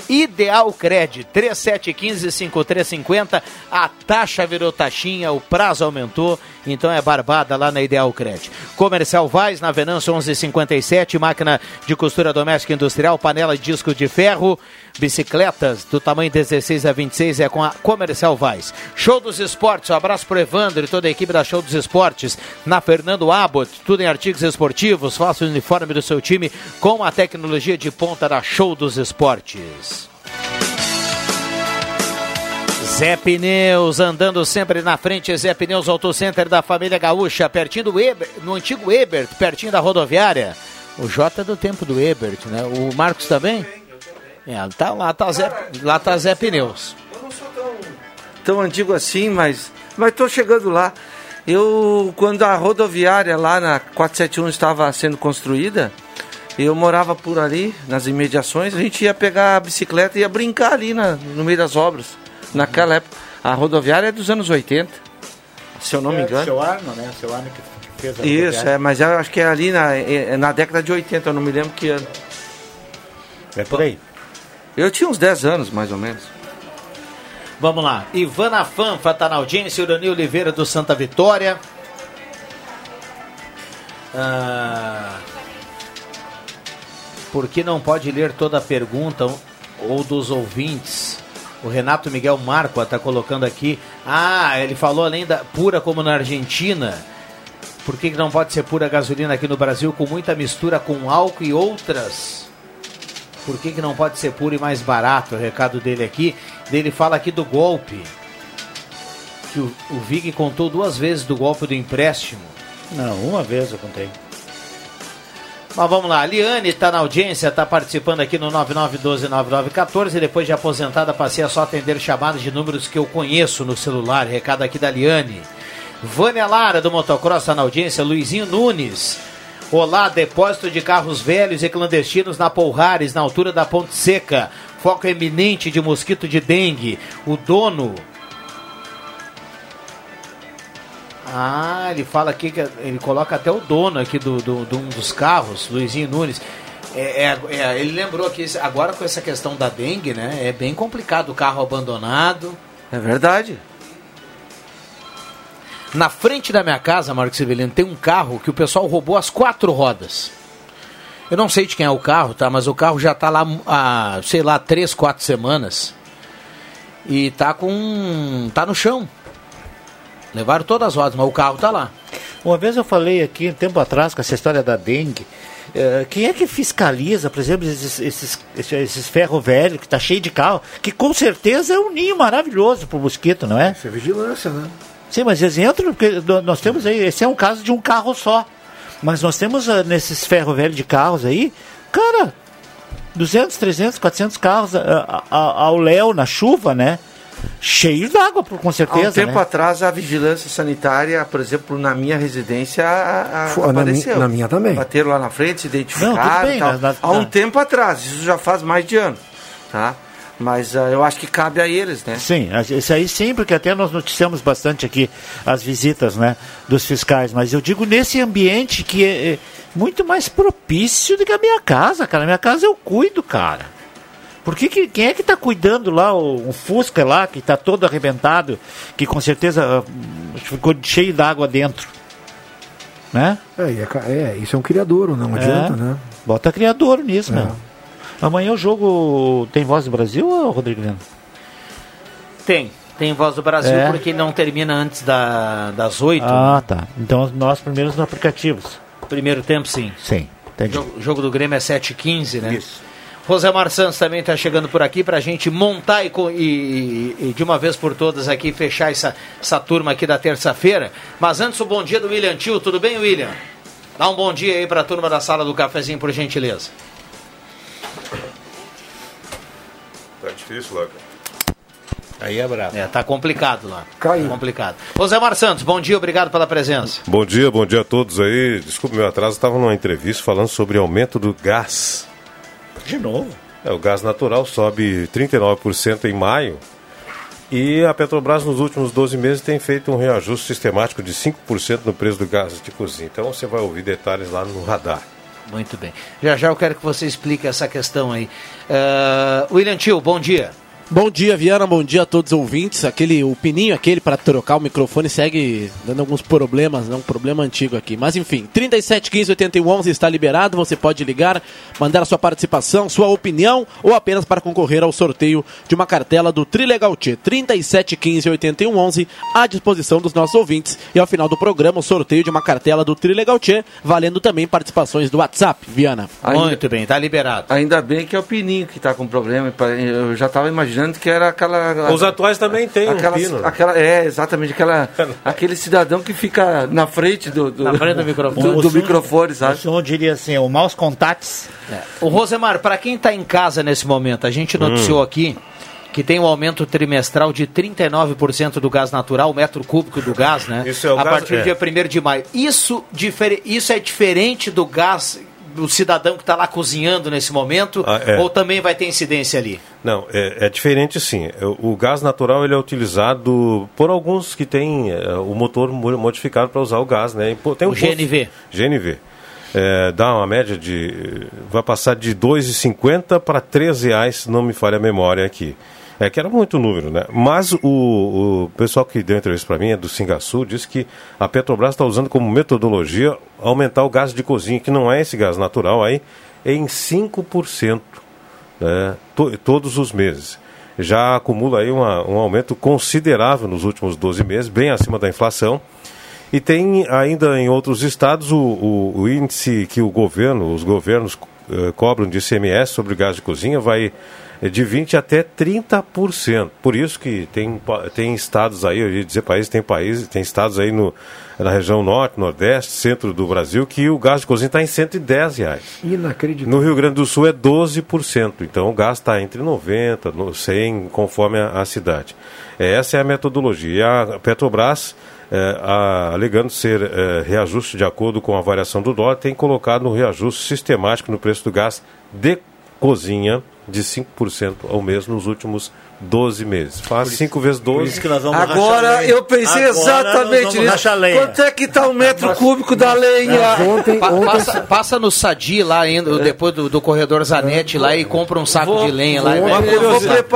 Ideal Cred, 3715-5350. A taxa virou taxinha, o prazo aumentou, então é barbada lá na Ideal Cred. Comercial Vaz, na Venâncio 1157, máquina de costura doméstica industrial, panela de disco de ferro, bicicletas do tamanho 16 a 26 é com a Comercial Vaz. Show dos Esportes, um abraço pro Evandro e toda a equipe da Show dos Esportes, na Fernando Abbott, tudo em artigos esportivos, faça o uniforme do seu time com a tecnologia de ponta da Show dos Esportes. Zé Pneus, andando sempre na frente, Zé Pneus Auto Center da família Gaúcha, pertinho do Eber, no antigo Ebert, pertinho da rodoviária. O Jota é do tempo do Ebert, né? O Marcos também? É, tá, lá, tá Zé, lá tá Zé Pneus. Eu não sou tão, tão antigo assim, mas mas tô chegando lá. Eu, quando a rodoviária lá na 471 estava sendo construída, eu morava por ali, nas imediações, a gente ia pegar a bicicleta e ia brincar ali na, no meio das obras. Naquela época, a rodoviária é dos anos 80, se eu não me É, engano. Seu Arno, né? Seu Arno que fez a Isso, rodoviária. é, mas eu acho que é ali na, é na década de 80, eu não me lembro que ano. É por aí. Eu tinha uns 10 anos, mais ou menos. Vamos lá. Ivana Fanfa tá na audiência, Urani Oliveira do Santa Vitória. Ah, por que não pode ler toda a pergunta ou dos ouvintes? O Renato Miguel Marco está colocando aqui. Ah, ele falou além da pura como na Argentina. Por que que não pode ser pura gasolina aqui no Brasil com muita mistura com álcool e outras? Por que, que não pode ser puro e mais barato? O recado dele aqui. Ele fala aqui do golpe. Que o, o Vig contou duas vezes do golpe do empréstimo. Não, uma vez eu contei. Mas vamos lá, a Liane está na audiência, está participando aqui no 99129914. Depois de aposentada, passei a só atender chamadas de números que eu conheço no celular. Recado aqui da Liane. Vânia Lara, do Motocross, está na audiência. Luizinho Nunes. Olá, depósito de carros velhos e clandestinos na Polrares, na altura da Ponte Seca. Foco eminente de mosquito de dengue. O dono Ah, ele fala aqui que ele coloca até o dono aqui do, do, de um dos carros, Luizinho Nunes. É, é, é, ele lembrou que agora com essa questão da dengue, né? É bem complicado o carro abandonado. É verdade. Na frente da minha casa, Marcos Severino, tem um carro que o pessoal roubou as quatro rodas. Eu não sei de quem é o carro, tá? Mas o carro já tá lá há, sei lá, três, quatro semanas. E tá com. tá no chão. Levaram todas as rodas, mas o carro tá lá. Uma vez eu falei aqui, um tempo atrás, com essa história da dengue, eh, quem é que fiscaliza, por exemplo, esses, esses, esses, esses ferro velho que tá cheio de carro, que com certeza é um ninho maravilhoso pro mosquito, não é? Isso é vigilância, né? Sim, mas eles entram, porque nós temos aí, esse é um caso de um carro só. Mas nós temos ah, nesses ferro velho de carros aí, cara, 200, 300, 400 carros ah, ah, ao léu na chuva, né? Cheio d'água, por- com Há certeza. um tempo né? atrás, a vigilância sanitária, por exemplo, na minha residência, a- a- Foi, na apareceu. mi- na minha também. Bateram lá na frente, se Não, identificaram tudo bem, e tal. mas na- Há um na- tempo atrás, isso já faz mais de ano, tá? Mas ah, eu acho que cabe a eles, né? Sim, isso aí sim, porque até nós noticiamos bastante aqui as visitas né, dos fiscais, mas eu digo nesse ambiente que é, é muito mais propício do que a minha casa, cara. A minha casa eu cuido, cara. Por que, que- quem é que está cuidando lá, o, o Fusca lá, que está todo arrebentado, que com certeza ah, ficou cheio d'água dentro? Né? É, é é, isso é um criadouro, não adianta, É. né? Bota criador nisso, É. Amanhã o jogo tem voz do Brasil, Rodrigo Lino? Tem. Tem Voz do Brasil É. porque não termina antes da, das oito. Ah, tá. Então nós primeiros nos aplicativos. Primeiro tempo, sim. Sim, entendi. O jogo do Grêmio é 7h15, né? Isso. Rosemar Santos também está chegando por aqui para a gente montar e, e- e de uma vez por todas aqui fechar essa, essa turma aqui da terça-feira. Mas antes o bom dia do William Tio, tudo bem, William? Dá um bom dia aí para a turma da sala do cafezinho, por gentileza. Tá difícil lá, cara. Aí é brabo. É, tá complicado lá. Caiu. Complicado. Rosemar Santos, bom dia, obrigado pela presença. Bom dia, bom dia a todos aí. Desculpe meu atraso, estava numa entrevista falando sobre aumento do gás. De novo? É, o gás natural sobe 39% em maio E a Petrobras nos últimos 12 meses tem feito um reajuste sistemático de 5% no preço do gás de cozinha. Então você vai ouvir detalhes lá no radar. Muito bem. Já já eu quero que você explique essa questão aí. Uh, William Tio, bom dia. Bom dia, Viana. Bom dia a todos os ouvintes. Aquele, o pininho aquele para trocar o microfone segue dando alguns problemas, né? um problema antigo aqui. Mas enfim, 37 15 81 11 está liberado. Você pode ligar, mandar a sua participação, sua opinião ou apenas para concorrer ao sorteio de uma cartela do Trilegal T. 37 15 81 11 à disposição dos nossos ouvintes. E ao final do programa, o sorteio de uma cartela do Trilegal T, valendo também participações do WhatsApp, Viana. Ainda, Muito bem, está liberado. Ainda bem que é o pininho que está com problema. Eu já estava imaginando que era aquela. Os atuais também têm aquela, um pino. Aquela, é, exatamente, aquela, aquele cidadão que fica na frente do, do, na frente do microfone, do, do microfone sabe? O senhor diria assim, o maus contatos. É. O Rosemar, para quem está em casa nesse momento, a gente noticiou hum. aqui que tem um aumento trimestral de 39% do gás natural, metro cúbico do gás, né? Isso é o a gás, partir do dia 1 de maio. Isso, isso é diferente do gás o cidadão que está lá cozinhando nesse momento? Ah, é. Ou também vai ter incidência ali? Não, é, é, diferente sim. O gás natural ele é utilizado por alguns que têm é, o motor modificado para usar o gás, né? Tem um o GNV. Posto, GNV. É, dá uma média de. vai passar de R$ 2,50 para R$ reais, não me falha a memória aqui. É que era muito número, né? Mas o, o pessoal que deu entrevista para mim, é do Singaçu, disse que a Petrobras está usando como metodologia aumentar o gás de cozinha, que não é esse gás natural aí, em 5%, né? To, todos os meses. Já acumula aí uma, um aumento considerável nos últimos 12 meses, bem acima da inflação. E tem ainda em outros estados o, o, o índice que o governo, os governos eh, cobram de ICMS sobre gás de cozinha vai é de 20% até 30%. Por isso que tem, tem estados aí, eu ia dizer países, tem países, tem estados aí no, na região norte, nordeste, centro do Brasil, que o gás de cozinha está em 110 reais. Inacreditável. No Rio Grande do Sul é 12%. Então o gás está entre 90 e 100, conforme a, a, cidade. É, essa é a metodologia. E a Petrobras, é, a, alegando ser é, reajuste de acordo com a variação do dólar, tem colocado um reajuste sistemático no preço do gás de cozinha de 5% ao mês nos últimos 12 meses. Faz 5 vezes 12. Agora eu pensei Agora exatamente nisso. Quanto é que está o metro cúbico da lenha? Ontem, ontem... Passa, passa, no Sadi lá, indo, depois do, do corredor Zanetti lá e compra um saco vou, de lenha lá. Ontem,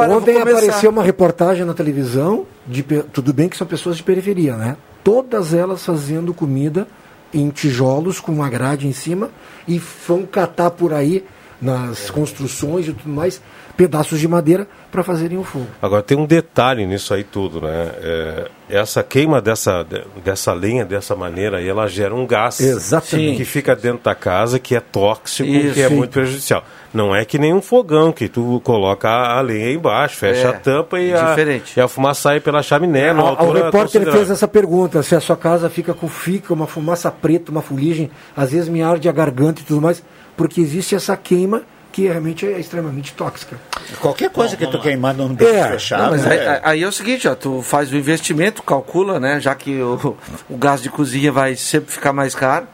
ontem apareceu uma reportagem na televisão, de, tudo bem que são pessoas de periferia, né? Todas elas fazendo comida em tijolos com uma grade em cima e vão catar por aí nas construções e tudo mais, pedaços de madeira para fazerem o fogo. Agora tem um detalhe nisso aí tudo, né? É, essa queima dessa, dessa lenha dessa maneira aí, ela gera um gás Exatamente. que fica dentro da casa, que é tóxico, Isso. que é muito prejudicial. Não é que nem um fogão que tu coloca a lenha embaixo, fecha é, a tampa e, a, e a fumaça sai pela chaminé. É, o repórter fez essa pergunta, se a sua casa fica com fica uma fumaça preta, uma fuligem, às vezes me arde a garganta e tudo mais porque existe essa queima que realmente é extremamente tóxica. Qualquer coisa Bom, que tu lá. queimar num ambiente é, fechado. Não, é. aí, aí, é o seguinte, ó, tu faz o investimento, calcula, né? Já que o, o gás de cozinha vai sempre ficar mais caro,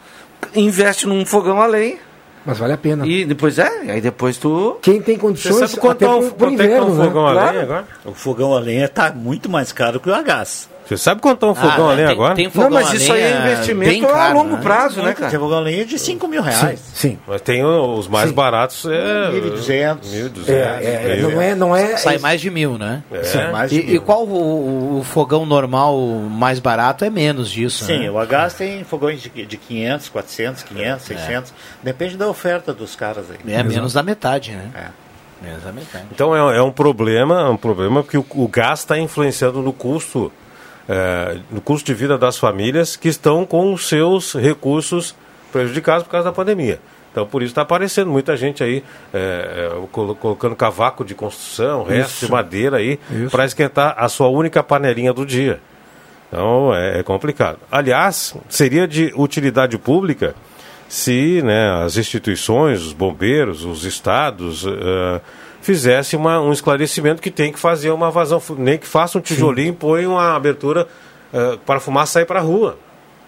investe num fogão a lenha. Mas vale a pena. E depois é, aí depois tu. Quem tem condições. Você sabe quanto é o, por, inverno, né? fogão né? a lenha agora? O fogão a lenha está muito mais caro que o a gás. Você sabe quanto é um fogão ah, ali tem, agora? Tem fogão não, mas isso aí é investimento caro, a longo né? prazo, né, cara? Tem fogão a lenha de 5 mil reais. Sim, sim. Mas tem os mais sim. baratos, é... 1.200. 1.200. É, é, não é, não é... Sai mais de mil, né? É. Sim, mais de e, mil. e qual o, o, fogão normal mais barato é menos disso, Sim, né? o a gás tem fogões de, de 500, 400, 500, 600. Depende da oferta dos caras aí. É, menos da metade, né? É. Então é, é, um problema, é um problema que o, o gás está influenciando no custo é, no custo de vida das famílias que estão com os seus recursos prejudicados por causa da pandemia. Então, por isso está aparecendo muita gente aí é, colocando cavaco de construção, resto de madeira aí, para esquentar a sua única panelinha do dia. Então, é, é, complicado. Aliás, seria de utilidade pública se né, as instituições, os bombeiros, os estados. Uh, fizesse uma, um esclarecimento que tem que fazer uma vazão, nem que faça um tijolinho e põe uma abertura uh, para fumar sair para a rua.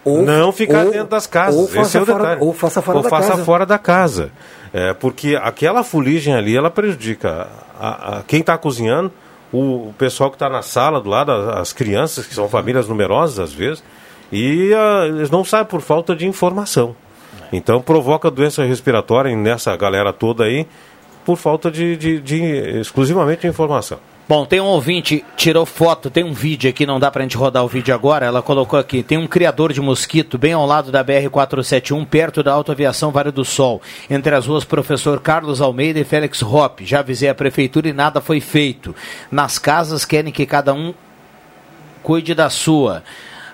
Ou, não ficar ou, dentro das casas. Ou faça, é fora, ou faça fora ou da faça casa. fora da casa. É, porque aquela fuligem ali, ela prejudica a, a quem está cozinhando, o, o pessoal que está na sala do lado, as, as, crianças, que são famílias numerosas às vezes, e uh, eles não sabem por falta de informação. Então provoca doença respiratória nessa galera toda aí por falta de, de, de exclusivamente de informação. Bom, tem um ouvinte, tirou foto, tem um vídeo aqui, não dá pra gente rodar o vídeo agora. Ela colocou aqui: tem um criador de mosquito bem ao lado da BR-471, perto da Autoaviação Vale do Sol, entre as ruas Professor Carlos Almeida e Félix Hoppe. Já avisei a prefeitura e nada foi feito. Nas casas querem que cada um cuide da sua.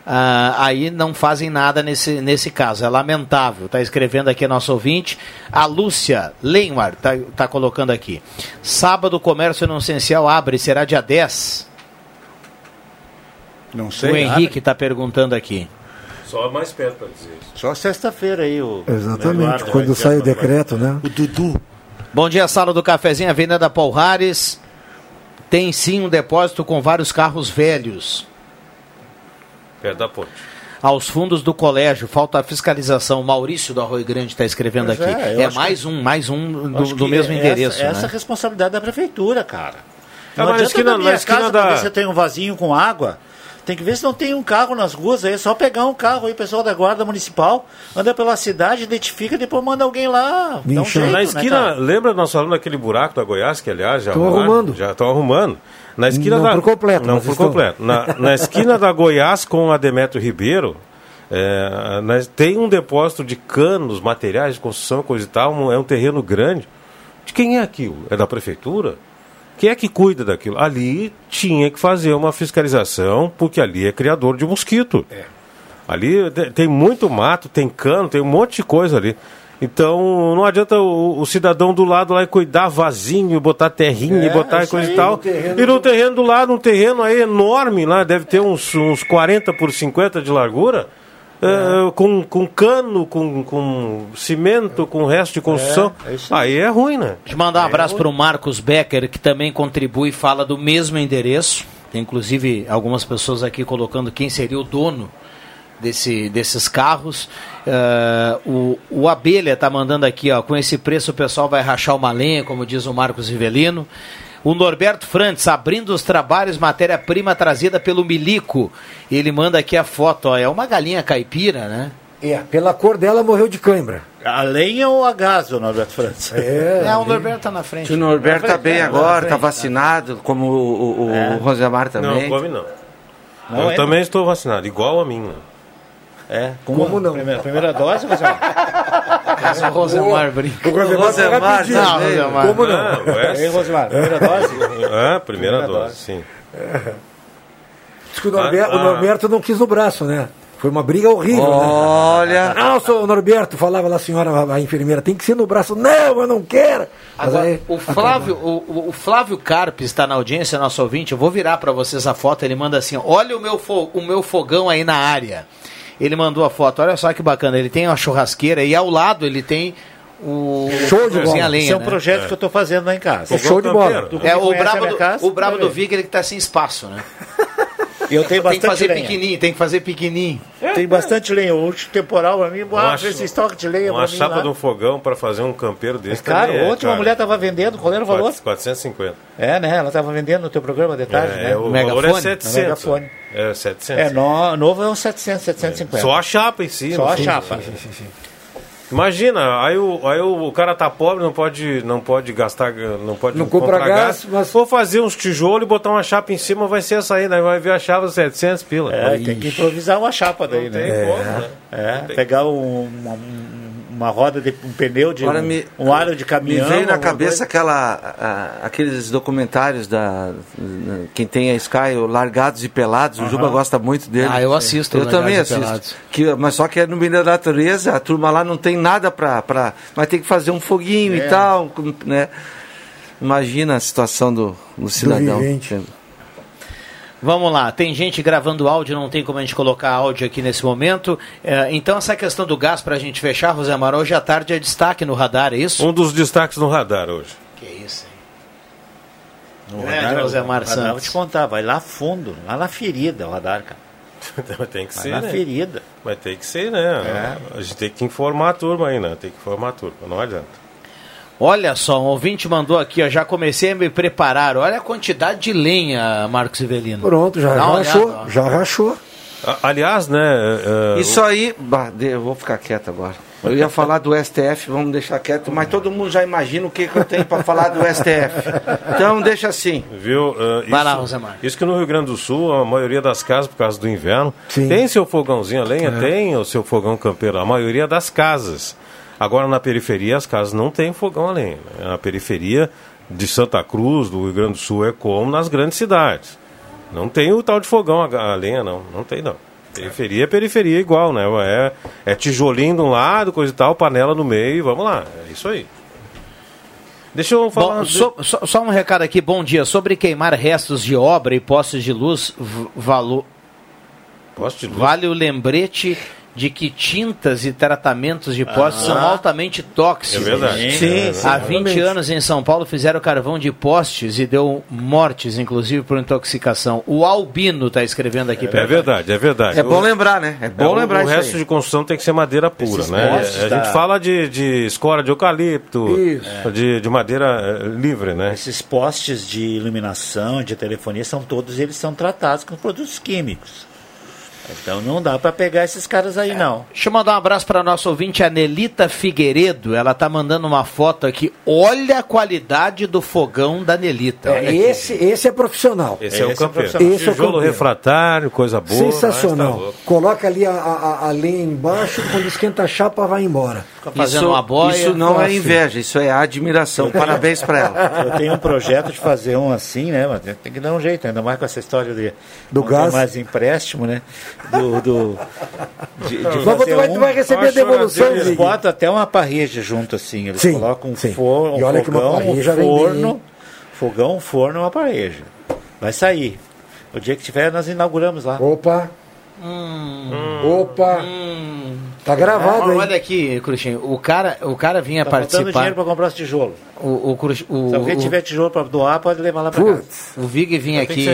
Uh, aí não fazem nada nesse, nesse caso. É lamentável. Está escrevendo aqui nosso ouvinte. A Lúcia Leimar está tá colocando aqui. Sábado o comércio não essencial abre, será dia 10? Não sei. O Henrique está perguntando aqui. Só mais perto para dizer isso. Só sexta-feira aí. O Exatamente, quando sai o decreto, né? O Dudu. Bom dia, sala do cafezinho, Avenida Paul Harris. Tem sim um depósito com vários carros velhos. Perto da ponte. Aos fundos do colégio, falta a fiscalização. Maurício do Arroio Grande está escrevendo aqui. É, é mais que... um, mais um do, do mesmo endereço. Essa, né? é responsabilidade da prefeitura, cara. Não na esquina, na esquina casa da... você tem um vasinho com água. Tem que ver se não tem um carro nas ruas aí, é só pegar um carro aí, pessoal da guarda municipal, anda pela cidade, identifica, depois manda alguém lá. Um jeito, na né, esquina, né, lembra nós falando daquele buraco da Goiás, que aliás já estão arrumando. Já estão arrumando. Na esquina não da, por completo. Não por estão... completo. Na, na esquina da Goiás com a Demetrio Ribeiro, é, tem um depósito de canos, materiais de construção, coisa e tal, um, é um terreno grande. De quem é aquilo? É da prefeitura? Quem é que cuida daquilo? Ali tinha que fazer uma fiscalização, porque ali é criador de mosquito. É. Ali tem muito mato, tem cano, tem um monte de coisa ali. Então não adianta o, o, cidadão do lado lá cuidar vazinho, botar terrinha, é, botar coisa e tal. E no terreno do lado, um terreno aí enorme lá, deve ter uns, uns 40 por 50 de largura. É. Uh, com, com cano, com, com cimento, com resto de construção. É, é aí é ruim, né? Deixa eu mandar um abraço para o Marcos Becker, que também contribui e fala do mesmo endereço. Tem inclusive algumas pessoas aqui colocando quem seria o dono desse, desses carros. Uh, o, o Abelha está mandando aqui, ó, com esse preço o pessoal vai rachar uma lenha, como diz o Marcos Rivelino. O Norberto Frantz, abrindo os trabalhos, matéria-prima trazida pelo Milico. Ele manda aqui a foto, ó, é uma galinha caipira, né? É, pela cor dela morreu de cãibra. A lenha ou a gás, o Norberto Frantz? É, é o Norberto tá na frente. O Norberto tá bem agora, tá vacinado, como o, o, o é. Rosemar também. Não, come não. não eu é, também estou vacinado, igual a mim. Né? É, como, como não? Primeira, primeira dose, Rosemar? Mas o Rosemar brinca. O Rosemar, Rosemar não, Rosemar. Como não? não é, Rosemar, primeira dose? É, primeira, primeira dose, dose, sim. Diz que o Norberto, ah, o Norberto não quis o braço, né? Foi uma briga horrível. Né? Olha. Né? Não, sou o Norberto, falava lá a senhora, a enfermeira, tem que ser no braço. Não, eu não quero. Agora, aí, o, Flávio, o, o, Flávio Carpes está na audiência, nosso ouvinte. Eu vou virar para vocês a foto. Ele manda assim: olha o meu, o meu fogão aí na área. Ele mandou a foto, olha só que bacana. Ele tem uma churrasqueira e ao lado ele tem o show de bola. Lenha, Esse é um né? projeto é. que eu estou fazendo lá em casa. O show de bola. É o brabo do, casa, o brabo do Vig ele que está sem espaço, né? Eu tenho bastante tem que fazer lenha. pequenininho, tem que fazer pequenininho. Tem bastante lenha. O último temporal para mim, ver esse estoque de lenha Uma chapa de um fogão para fazer um campeiro desse. É caro, é, ontem uma mulher estava vendendo, qual era o valor? 450. É, né? Ela estava vendendo no teu programa de tarde, é, né? O Megafone? valor é 700. Megafone. É 700. É, no, novo é uns 700, 750. É. Só a chapa em si. Só a chapa. Sim, sim, sim. Imagina, aí o, aí o cara tá pobre, não pode, não pode gastar, não pode não comprar gás, gás. Mas... Vou fazer uns tijolos e botar uma chapa em cima, vai ser essa aí, né? Vai ver a chapa 700 pila. É, tem que improvisar uma chapa daí, não né? Tem é. Como, né? É, pegar um, um uma roda de um pneu de um, me, um aro de caminhão. Me veio na cabeça aquela, a, aqueles documentários da quem tem a Sky, o Largados e Pelados. Uhum. O Juba gosta muito dele. Ah, eu assisto. Eu também assisto. Que, mas só que é no meio da natureza, a turma lá não tem nada para, para mas tem que fazer um foguinho é. e tal, né? Imagina a situação do, do cidadão. Do Vamos lá, tem gente gravando áudio, não tem como a gente colocar áudio aqui nesse momento. É, então, essa questão do gás, para a gente fechar, José Amaral, hoje à tarde é destaque no radar, é isso? Um dos destaques no radar hoje. Que isso, hein? No é, radar, José Mar Santos. Vou te contar, vai lá fundo, lá na ferida o radar, cara. tem que vai ser. Na né? ferida. Mas tem que ser, né? É. A gente tem que informar a turma aí, né? Tem que informar a turma, não adianta. Olha só, um ouvinte mandou aqui, ó, já comecei a me preparar. Olha a quantidade de lenha, Marcos Ivelino. Pronto, já Dá rachou, olhada, já rachou. Aliás, né? é, é, Isso aí, bah, de- eu vou ficar quieto agora. Eu ia falar do STF, vamos deixar quieto, mas todo mundo já imagina o que, que eu tenho para falar do STF. Então deixa assim. Viu? Uh, Vai lá, isso- Rosemar. Isso que no Rio Grande do Sul, a maioria das casas, por causa do inverno, tem seu fogãozinho a lenha, É. tem o seu fogão campeiro. A maioria das casas. Agora, na periferia, as casas não têm fogão a lenha. né? Na periferia de Santa Cruz, do Rio Grande do Sul, é como nas grandes cidades. Não tem o tal de fogão a, a lenha, não. Não tem, não. Periferia é periferia igual, né? É, é tijolinho de um lado, coisa e tal, panela no meio, vamos lá. É isso aí. Deixa eu falar... Bom, so- só, só um recado aqui, bom dia. Sobre queimar restos de obra e postes de luz, v- valo- Poste de luz? vale o lembrete de que tintas e tratamentos de postes Ah. são altamente tóxicos. É verdade. Sim, sim, Há 20 realmente. anos em São Paulo fizeram carvão de postes e deu mortes, inclusive por intoxicação. O Albino está escrevendo aqui. pra É verdade, é verdade. É bom O- lembrar, né? É bom o- lembrar o, isso resto aí. de construção tem que ser madeira pura, Esses né? postes A da- gente fala de, de escora de eucalipto, Isso. de, de madeira eh, livre, né? Esses postes de iluminação, de telefonia, são todos eles são tratados com produtos químicos. Então não dá para pegar esses caras aí, não. Deixa eu mandar um abraço para nosso ouvinte, a Nelita Figueiredo. Ela tá mandando uma foto aqui. Olha a qualidade do fogão da Nelita. Aqui. Esse, esse é profissional. Esse, é o campeiro. Esse é o Tijolo campeiro. refratário, coisa boa. tá Sensacional. louco. Coloca ali a, a, a lenha embaixo, quando esquenta a chapa, vai embora. Isso, isso não é inveja, isso é admiração. Parabéns para ela. Eu tenho um projeto de fazer um assim, né? Mas tem que dar um jeito, ainda mais com essa história de Do gás. mais empréstimo, né? Do, do- de, de Mas tu vai- tu vai receber Acho devolução, Eles botam até uma parreja junto assim. Eles Sim, colocam um, sim. forno, um E olha que uma fogão, um bem, forno, fogão, um forno e uma parreja. Vai sair. O dia que tiver, nós inauguramos lá. Opa! Hum. Opa! Tá gravado, hein? Olha aqui, Cruxinho. O cara, o cara vinha Tá participar. dinheiro para comprar os tijolos. O, o, o, Se alguém tiver tijolo para doar, pode levar lá para casa. O Vig vinha aqui.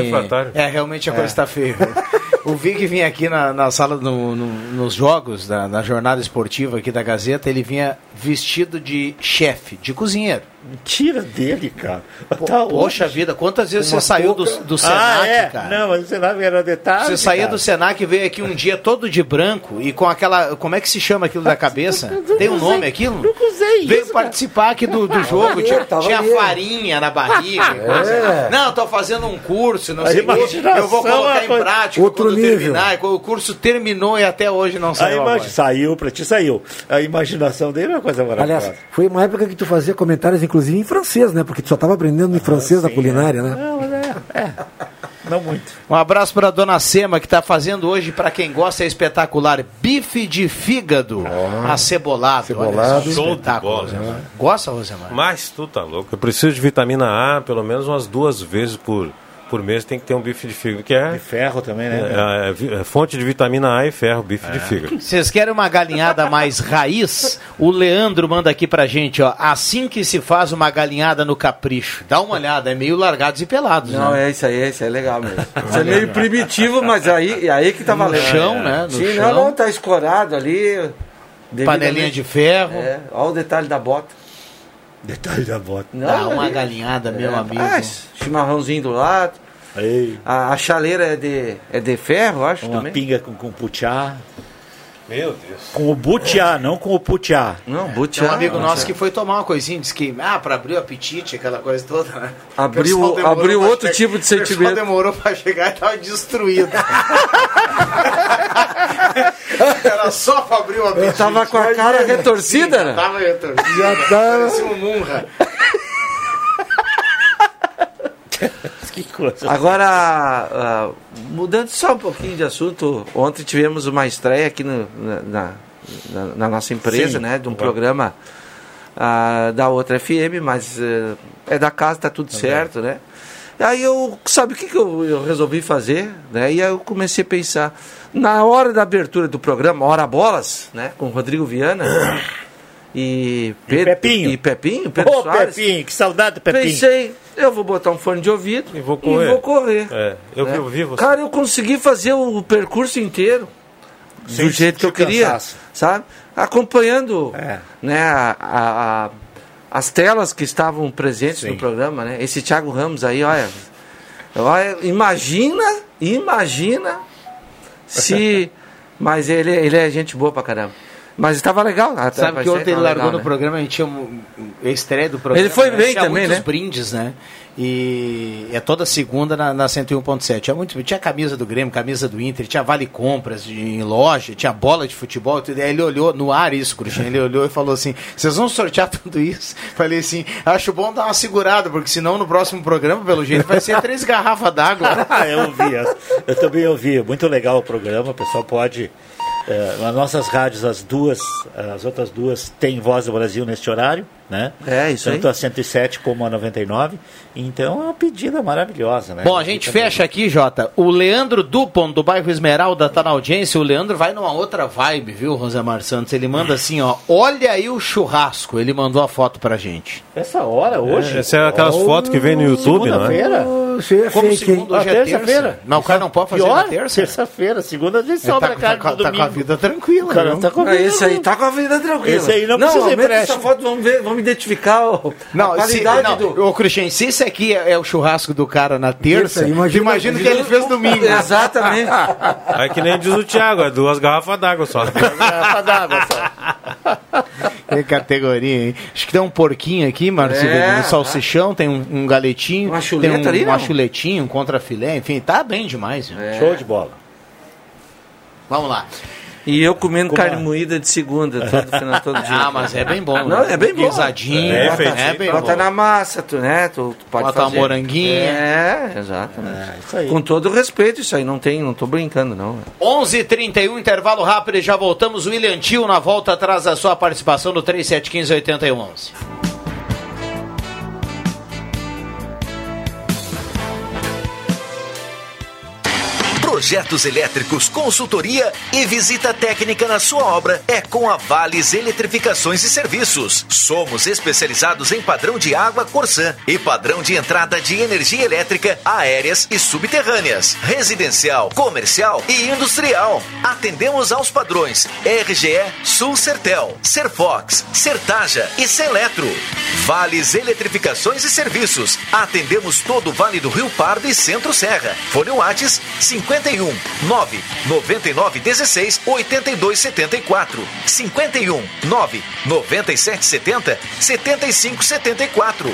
É, realmente a É. coisa está feia. o Vig vinha aqui na, na sala, no- no- nos jogos, da, na jornada esportiva aqui da Gazeta, ele vinha vestido de chefe, de cozinheiro. Mentira dele, cara. Tá Poxa hoje. vida, quantas vezes Uma você saiu do, touca. do Senac, ah, é? cara? Não, mas o Senac era detalhe. Você saía cara. do Senac e veio aqui um dia todo de branco e com aquela. Como é que se chama aquilo da cabeça? Tem um nome aquilo? Nunca usei Veio isso, participar aqui do, do jogo, ali, tinha, tava tinha farinha na barriga. É. Não, tô fazendo um curso, não A sei o Eu vou é colocar uma em prática Outro quando nível. terminar. O curso terminou e até hoje não A saiu. imagi-. Saiu, pra ti saiu. A imaginação dele é uma coisa maravilhosa. Aliás, foi uma época que tu fazia comentários, inclusive em francês, né? Porque tu só estava aprendendo em francês na culinária, né? Não, mas é, é. Não muito. Um abraço para dona Sema, que está fazendo hoje, para quem gosta, é espetacular. Bife de fígado acebolado. Cebolado. Olha só, Show de espetáculo, bola, Rosemar. né? Gosta, Rosemar? Mas tu tá louco. Eu preciso de vitamina A pelo menos umas duas vezes por, por mês. Tem que ter um bife de fígado, que é, De ferro também, né? é- é é fonte de vitamina A e ferro, bife É. de fígado. Vocês querem uma galinhada mais raiz? O Leandro manda aqui pra gente, ó. Assim que se faz uma galinhada no capricho. Dá uma olhada, é meio largados e pelados, Não, né? é isso aí, isso aí é legal mesmo. Isso é meio primitivo, mas aí, aí que tá No valendo. chão, né? No Sim, chão. não, não, tá escorado ali. Panelinha de ferro. É, olha o detalhe da bota. Detalhe da bota. Não, Dá uma ali- galinhada, meu É, amigo. ah, chimarrãozinho do lado. A, a chaleira é de, é de ferro, acho uma também. pinga com, com. Meu Deus. Com o butiá, não com o putiá. Não, Tem butiá. um amigo não, nosso que foi tomar uma coisinha, disse que, ah, pra abrir o apetite, aquela coisa toda, né? Abriu- abriu outro che- tipo de O pessoal sentimento. demorou pra chegar e tava destruído. Era só pra abrir o apetite. Eu tava com a cara retorcida, né? Tava retorcida. Já tava. Parecia um Munra. Que coisa. Agora, ah, mudando só um pouquinho de assunto, ontem tivemos uma estreia aqui no- na, na- na- nossa empresa, Sim. né? De um programa ah, da outra FM, mas eh, é da casa, tá tudo certo, né? Aí eu, sabe o que, que eu, eu resolvi fazer? Né? E aí eu comecei a pensar, na hora da abertura do programa, Hora Bolas, né? Com o Rodrigo Viana e, Pedro, Pepinho. e Pepinho, Pedro Ô, Soares. Pepinho, que saudade do Pepinho. Pensei, eu vou botar um fone de ouvido E vou correr. vou correr. É, eu, né? eu vi você. Cara, eu consegui fazer o percurso inteiro Sem do jeito que eu queria, cansaço. sabe? Acompanhando É. né, a, a- a- as telas que estavam presentes Sim. no programa, né? Esse Thiago Ramos aí, olha, olha imagina, imagina se, mas ele, ele é gente boa pra caramba. Mas estava legal. até Sabe que ontem ele largou legal, no né? programa, a gente tinha um, um estreia do programa. Ele foi né? bem tinha também, muitos né? brindes, né? E é toda segunda na, na 101.7. Tinha, muito, tinha camisa do Grêmio, camisa do Inter, tinha vale compras de, em loja, tinha bola de futebol tudo. Aí ele olhou, no ar isso, Cruxinha, ele olhou e falou assim, vocês vão sortear tudo isso? Falei assim, acho bom dar uma segurada, porque senão no próximo programa, pelo jeito, vai ser três garrafas d'água. Ah, eu ouvi. Eu também ouvi. Muito legal o programa. O pessoal pode. Eh, nas nossas rádios, as duas, as outras duas têm Voz do Brasil neste horário, né? É, isso aí. Tanto a 107 como a 99. Então é uma pedida maravilhosa, né? Bom, a gente fecha aqui, Jota. O Leandro Dupont, do bairro Esmeralda, tá na audiência. O Leandro vai numa outra vibe, viu, Rosemar Santos? Ele manda assim, ó. Olha aí o churrasco. Ele mandou a foto pra gente. Essa hora, hoje. Essa é aquelas fotos que vem no YouTube, não é? Aí é Como hein? hoje Ah, é terça-feira. terça. Mas o cara não pode fazer Pior, na terça? Terça-feira, segunda a gente Ele sobra tá, carne tá, tá com a domingo. vida tranquila. O cara né? tá com a Ah, vida esse aí tá com a vida tranquila. Esse aí não precisa aumenta empréstimo. essa foto, vamos ver, vamos identificar o, Não, a se, qualidade não, do... ô Cristian, se esse aqui é, é o churrasco do cara na terça, imagina- imagina, o que ele fez domingo. Exatamente. É que nem diz o Thiago, é duas garrafas d'água só. Garrafa d'água só. Que categoria, hein? Acho que tem um porquinho aqui, Márcio. É, um salsichão, tem um, um galetinho. Uma chuleta tem um, ali, uma não? chuletinha, um contrafilé, enfim, tá bem demais. É. Show de bola. Vamos lá. E eu comendo Como carne é? moída de segunda, todo final, todo dia. Ah, mas é bem bom. Não, né? é bem bom. Guisadinho, É, é, feitinho. bem Bota bom. na massa, tu, né? Tu, tu pode Bota uma fazer. moranguinha. É, exatamente. É, isso aí. Com todo respeito, isso aí não tem, não tô brincando, não. 11h31, intervalo rápido e já voltamos. William Tio na volta atrás da sua participação no 3715-8111. Projetos elétricos, consultoria e visita técnica na sua obra é com a Vales Eletrificações e Serviços. Somos especializados em padrão de água Corsã e padrão de entrada de energia elétrica aéreas e subterrâneas, residencial, comercial e industrial. Atendemos aos padrões RGE, Sul Sertel, Serfox, Sertaja e Seletro. Vales Eletrificações e Serviços. Atendemos todo o Vale do Rio Pardo e Centro Serra. Fone Whats 51 9 99 16 82 74 51 9 97 70 75 74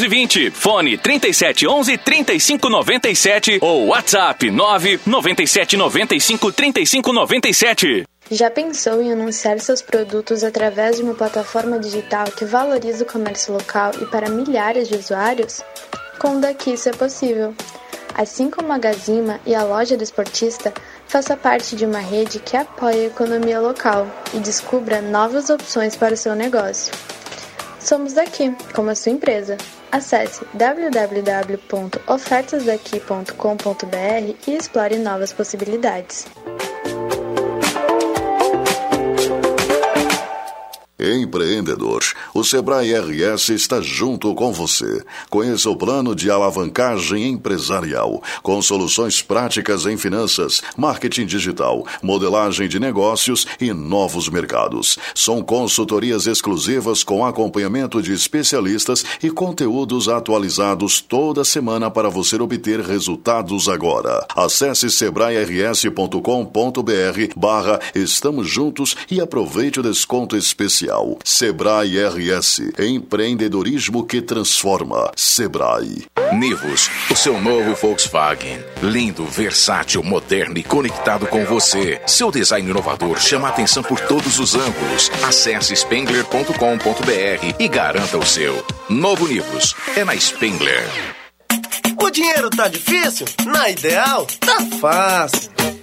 720. Fone 3711 3597 ou WhatsApp 997 95 3597. Já pensou em anunciar seus produtos através de uma plataforma digital que valoriza o comércio local e para milhares de usuários? Com o Daqui isso é possível. Assim como a Gazima e a loja do esportista, faça parte de uma rede que apoia a economia local e descubra novas opções para o seu negócio. Somos daqui, como a sua empresa. Acesse www.ofertasdaqui.com.br e explore novas possibilidades. Empreendedor, o Sebrae RS está junto com você. Conheça o plano de alavancagem empresarial, com soluções práticas em finanças, marketing digital, modelagem de negócios e novos mercados. São consultorias exclusivas com acompanhamento de especialistas e conteúdos atualizados toda semana para você obter resultados agora. Acesse sebrae-rs.com.br barra Estamos Juntos e aproveite o desconto especial. Sebrae RS, empreendedorismo que transforma. Sebrae. Nivus, o seu novo Volkswagen. Lindo, versátil, moderno e conectado com você. Seu design inovador chama a atenção por todos os ângulos. Acesse spengler.com.br e garanta o seu. Novo Nivus, é na Spengler. O dinheiro tá difícil? Na Ideal, tá fácil.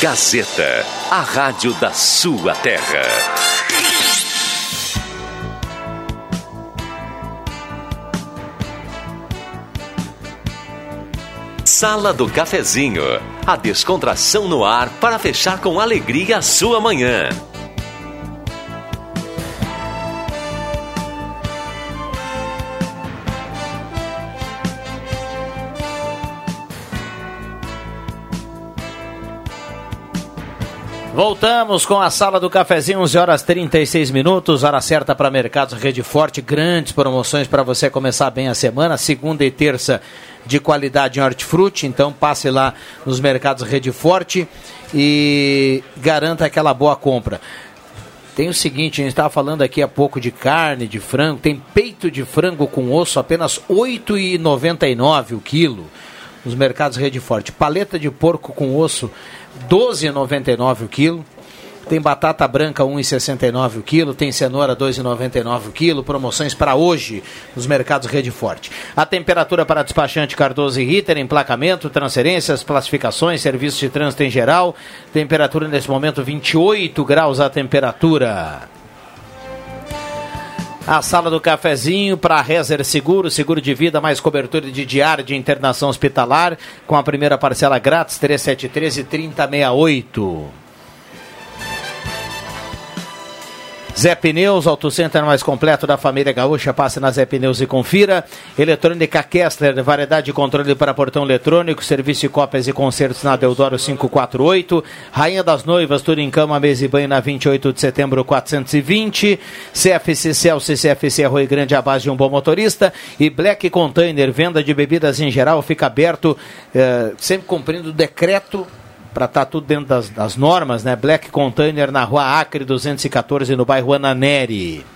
Gazeta, a rádio da sua terra. Sala do Cafezinho, a descontração no ar para fechar com alegria a sua manhã. Voltamos com a sala do cafezinho, 11 horas 36 minutos, hora certa para Mercados Rede Forte, grandes promoções para você começar bem a semana, segunda e terça de qualidade em hortifruti, então passe lá nos Mercados Rede Forte e garanta aquela boa compra. Tem o seguinte, a gente estava falando aqui há pouco de carne, de frango, tem peito de frango com osso apenas R$ 8,99 o quilo nos mercados Rede Forte. Paleta de porco com osso 12,99 o quilo. Tem batata branca 1,69 o quilo, tem cenoura 2,99 o quilo, promoções para hoje nos mercados Rede Forte. A temperatura para despachante Cardoso e Ritter, emplacamento, transferências, classificações, serviços de trânsito em geral. Temperatura nesse momento 28 graus a temperatura. A sala do cafezinho para Rezer Seguro, seguro de vida mais cobertura de diária de internação hospitalar, com a primeira parcela grátis 373 e 3068. Zé Pneus, Auto Center mais completo da família gaúcha, passe na Zé Pneus e confira. Eletrônica Kessler, variedade de controle para portão eletrônico, serviço de cópias e concertos na Deodoro 548. Rainha das Noivas, tudo em cama, mesa e banho na 28 de setembro 420. CFC Celso CFC Arroio Grande, a base de um bom motorista. E Black Container, venda de bebidas em geral, fica aberto, eh, sempre cumprindo o decreto para estar tá tudo dentro das, das, normas, né? Black Container na rua Acre 214, no bairro Ananeri.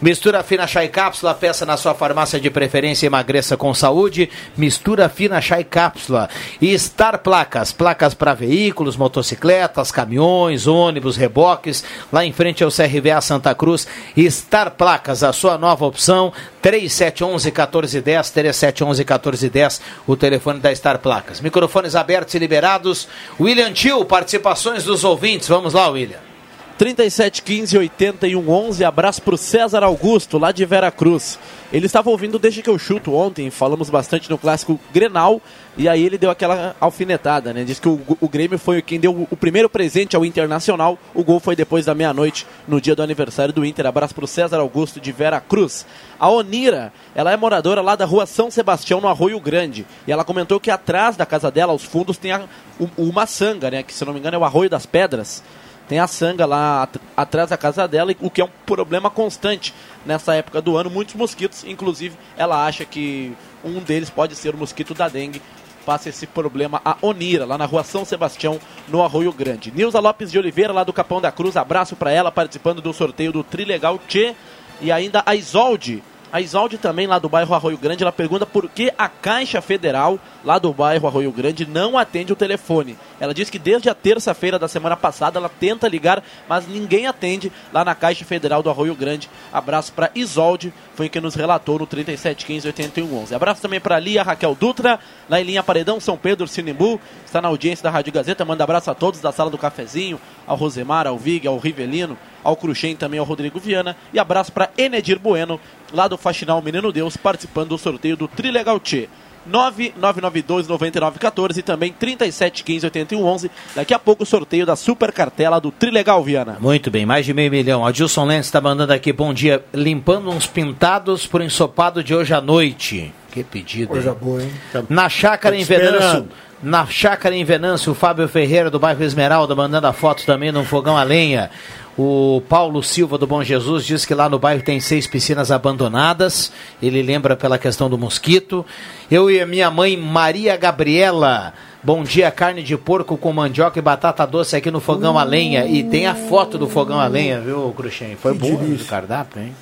Mistura fina chá e cápsula, peça na sua farmácia de preferência emagreça com saúde. Mistura fina chá e cápsula. E Star Placas, placas para veículos, motocicletas, caminhões, ônibus, reboques. Lá em frente ao CRVA Santa Cruz. Star Placas, a sua nova opção. 3711 1410, 3711 1410, o telefone da Star Placas. Microfones abertos e liberados. William Tio, participações dos ouvintes. Vamos lá, William. 3715 8111. Abraço para o César Augusto, lá de Vera Cruz. Ele estava ouvindo desde que eu chuto ontem, falamos bastante no clássico Grenal, e aí ele deu aquela alfinetada, né? Diz que o, o Grêmio foi quem deu o, primeiro presente ao Internacional. O gol foi depois da meia-noite, no dia do aniversário do Inter. Abraço para o César Augusto de Vera Cruz. A Onira, ela é moradora lá da rua São Sebastião, no Arroio Grande. E ela comentou que atrás da casa dela, aos fundos, tem a, uma sanga, né? Que se não me engano é o Arroio das Pedras tem a sanga lá at atrás da casa dela, o que é um problema constante nessa época do ano. Muitos mosquitos, inclusive, ela acha que um deles pode ser o mosquito da dengue. Passa esse problema a Onira, lá na rua São Sebastião, no Arroio Grande. Nilza Lopes de Oliveira, lá do Capão da Cruz, abraço para ela, participando do sorteio do Trilegal Tchê. E ainda a Isolde, A Isolde também, lá do bairro Arroio Grande, ela pergunta por que a Caixa Federal, lá do bairro Arroio Grande, não atende o telefone. Ela diz que desde a terça-feira da semana passada ela tenta ligar, mas ninguém atende lá na Caixa Federal do Arroio Grande. Abraço para Isolde, foi quem nos relatou no 3715-8111. Abraço também para Lia Raquel Dutra, lá em linha Paredão, São Pedro, Sinimbu, está na audiência da Rádio Gazeta. Manda abraço a todos da sala do cafezinho, ao Rosemar, ao Vig, ao Rivelino, ao Cruxem também ao Rodrigo Viana. E abraço para Enedir Bueno, lá do Faxinal Menino Deus, participando do sorteio do Trilegal Tchê. 9992-9914 e também 3715-8111. Daqui a pouco o sorteio da super cartela do Trilegal Viana. Muito bem, mais de meio milhão. Adilson Lenz está mandando aqui, bom dia, limpando uns pintados por ensopado de hoje à noite. Que pedido. Coisa hein? boa, hein? Na chácara em Venâncio. Na chácara em Venâncio, o Fábio Ferreira do bairro Esmeralda mandando a foto também num fogão a lenha. O Paulo Silva do Bom Jesus diz que lá no bairro tem seis piscinas abandonadas. Ele lembra pela questão do mosquito. Eu e a minha mãe Maria Gabriela. Bom dia, carne de porco com mandioca e batata doce aqui no fogão a lenha. E tem a foto do fogão a lenha, viu, Cruxem? Foi Que boa do cardápio, hein?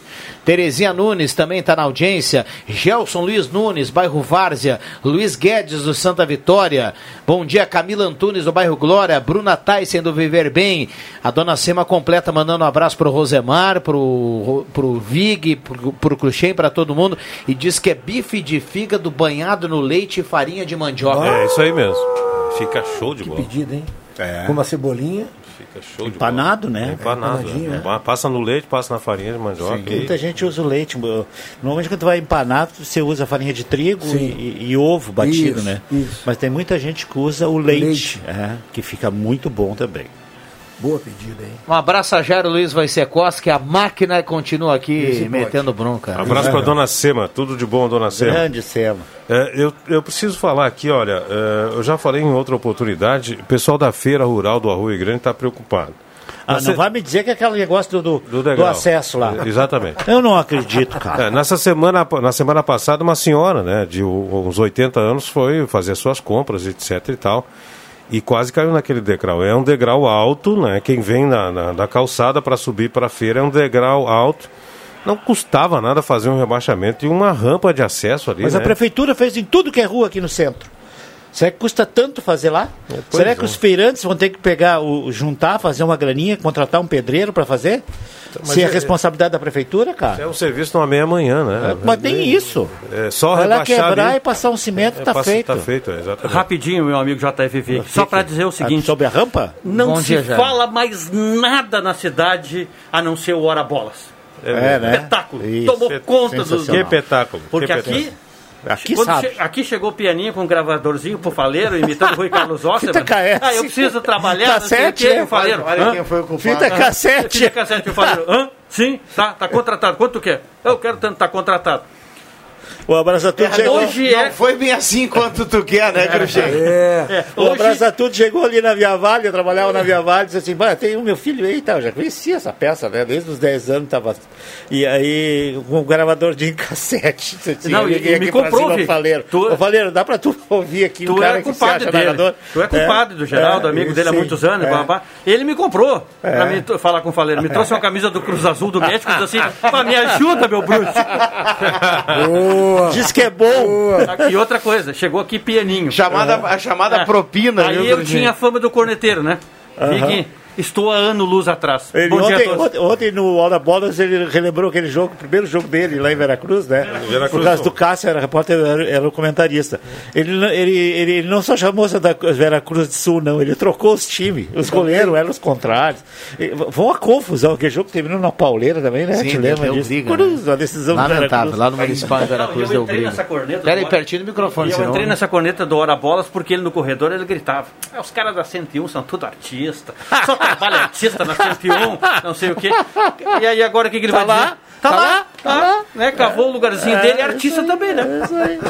Terezinha Nunes também está na audiência. Gelson Luiz Nunes, bairro Várzea. Luiz Guedes do Santa Vitória. Bom dia, Camila Antunes do bairro Glória. Bruna Tyson do Viver Bem. A dona Sema completa mandando um abraço pro Rosemar, pro, pro Vig, pro, pro Cruxem, para todo mundo. E diz que é bife de fígado banhado no leite e farinha de mandioca. É isso aí mesmo. Fica show de bola. Pedido, hein? É. Com uma cebolinha. Fica show de Empanado, bola. né? É Empanado. Empanadinho, né? né? Passa no leite, passa na farinha de mandioca. e- Muita gente usa o leite. Normalmente quando tu vai empanar, você usa farinha de trigo Sim. e, e ovo batido, Isso, né? isso. Mas tem muita gente que usa o leite, Leite. é, que fica muito bom também. Boa pedida, hein? Um abraço a Jairo Luiz Vaicecos, que a máquina continua aqui Esse pode. metendo bronca. Abraço pra dona Sema, tudo de bom, dona Sema. Grande Sema. É, eu, eu preciso falar aqui, olha, é, eu já falei em outra oportunidade, o pessoal da Feira Rural do Arroio Grande está preocupado. Ah, não vai me dizer que é aquele negócio do, do, do degrau. acesso lá. Exatamente. Eu não acredito, cara. É, nessa semana, na semana passada, uma senhora, né, de uns 80 anos, foi fazer suas compras, etc e tal, e quase caiu naquele degrau. É um degrau alto, né? Quem vem na, na, da calçada para subir para a feira é um degrau alto. Não custava nada fazer um rebaixamento e uma rampa de acesso ali. Mas né? a prefeitura fez em tudo que é rua aqui no centro. Será que custa tanto fazer lá? pois Será é. que os feirantes vão ter que pegar, o, juntar, fazer uma graninha, contratar um pedreiro para fazer? Mas Se é é- responsabilidade da prefeitura, cara? É um serviço numa meia-manhã, né? Mas tem isso. É só Vai lá rebaixar quebrar ali. e passar um cimento, É, tá passa- feito. Tá feito, é, exatamente. Rapidinho, meu amigo JFV, só para dizer o seguinte: Sobre a rampa? não Bom se dia, fala mais nada na cidade a não ser o Hora Bolas. É, né? Espetáculo. Isso. Tomou conta do. Que espetáculo. Porque que aqui. espetáculo. Aqui quando sabe. che- aqui chegou o pianinho com um gravadorzinho pro faleiro, imitando o Rui Carlos Osser. Fita KS. Ah, eu preciso trabalhar, Cassete, né? o faleiro. Olha quem foi o culpado. Fita cassete. Fita cassete, o faleiro. Hã? Sim, tá, tá contratado. Quanto tu quer? Eu quero tanto, tá contratado. O abraço a tudo chegou. Hoje é. Não foi bem assim quanto tu quer, né, Cruxem? É. é, O hoje, abraço a tudo chegou ali na Via Vale, eu trabalhava na Via Vale, disse assim, "Bah, tem o meu filho aí, tá, eu já conhecia essa peça, né? Desde os 10 anos tava. E aí, com um gravador de cassete. Tinha Não, e- e me pra comprou, Vi. Faleiro. Tu- Ô, Faleiro, dá pra tu ouvir aqui um Tu cara é que se compadre acha dele. narrador? Tu é compadre do Geraldo, É, amigo dele há muitos anos. é. Ele me comprou pra me t- falar com o Faleiro. Me trouxe uma camisa do Cruz Azul do México e disse assim: "Pá, me ajuda, meu bruxo. Boa. Diz que é bom. E outra coisa, chegou aqui pianinho. Chamada, a chamada É. propina, Aí viu, eu tinha a fama do corneteiro, né? Vig, estou há ano luz atrás. Ele, Bom dia a ontem, todos. ontem, ontem no Hora Bolas ele relembrou aquele jogo, o primeiro jogo dele lá em Veracruz, né? Veracruz, Por causa do Cássio, era repórter, era, era o comentarista. Ele, não- ele, ele, ele não só chamou da Veracruz do Sul, não, ele trocou os times. Os goleiros eram os contrários. E, Foi uma confusão, aquele jogo terminou na pauleira também, né? Sim, Te lembra disso? briga, Cruz, né? uma decisão do Lamentável, lá no Municipal de Veracruz Não, deu eu entrei briga. nessa corneta Pera aí, do- pertinho do microfone, eu senão... entrei nessa corneta do Hora Bolas porque ele no corredor ele gritava: "Ah, os caras da 101 são tudo artista, só trabalha artista na 101, não sei o quê. E aí agora o que, que ele Tá vai lá, dizer? Tá, lá, tá lá, né? Cavou o lugarzinho dele, é artista também, né?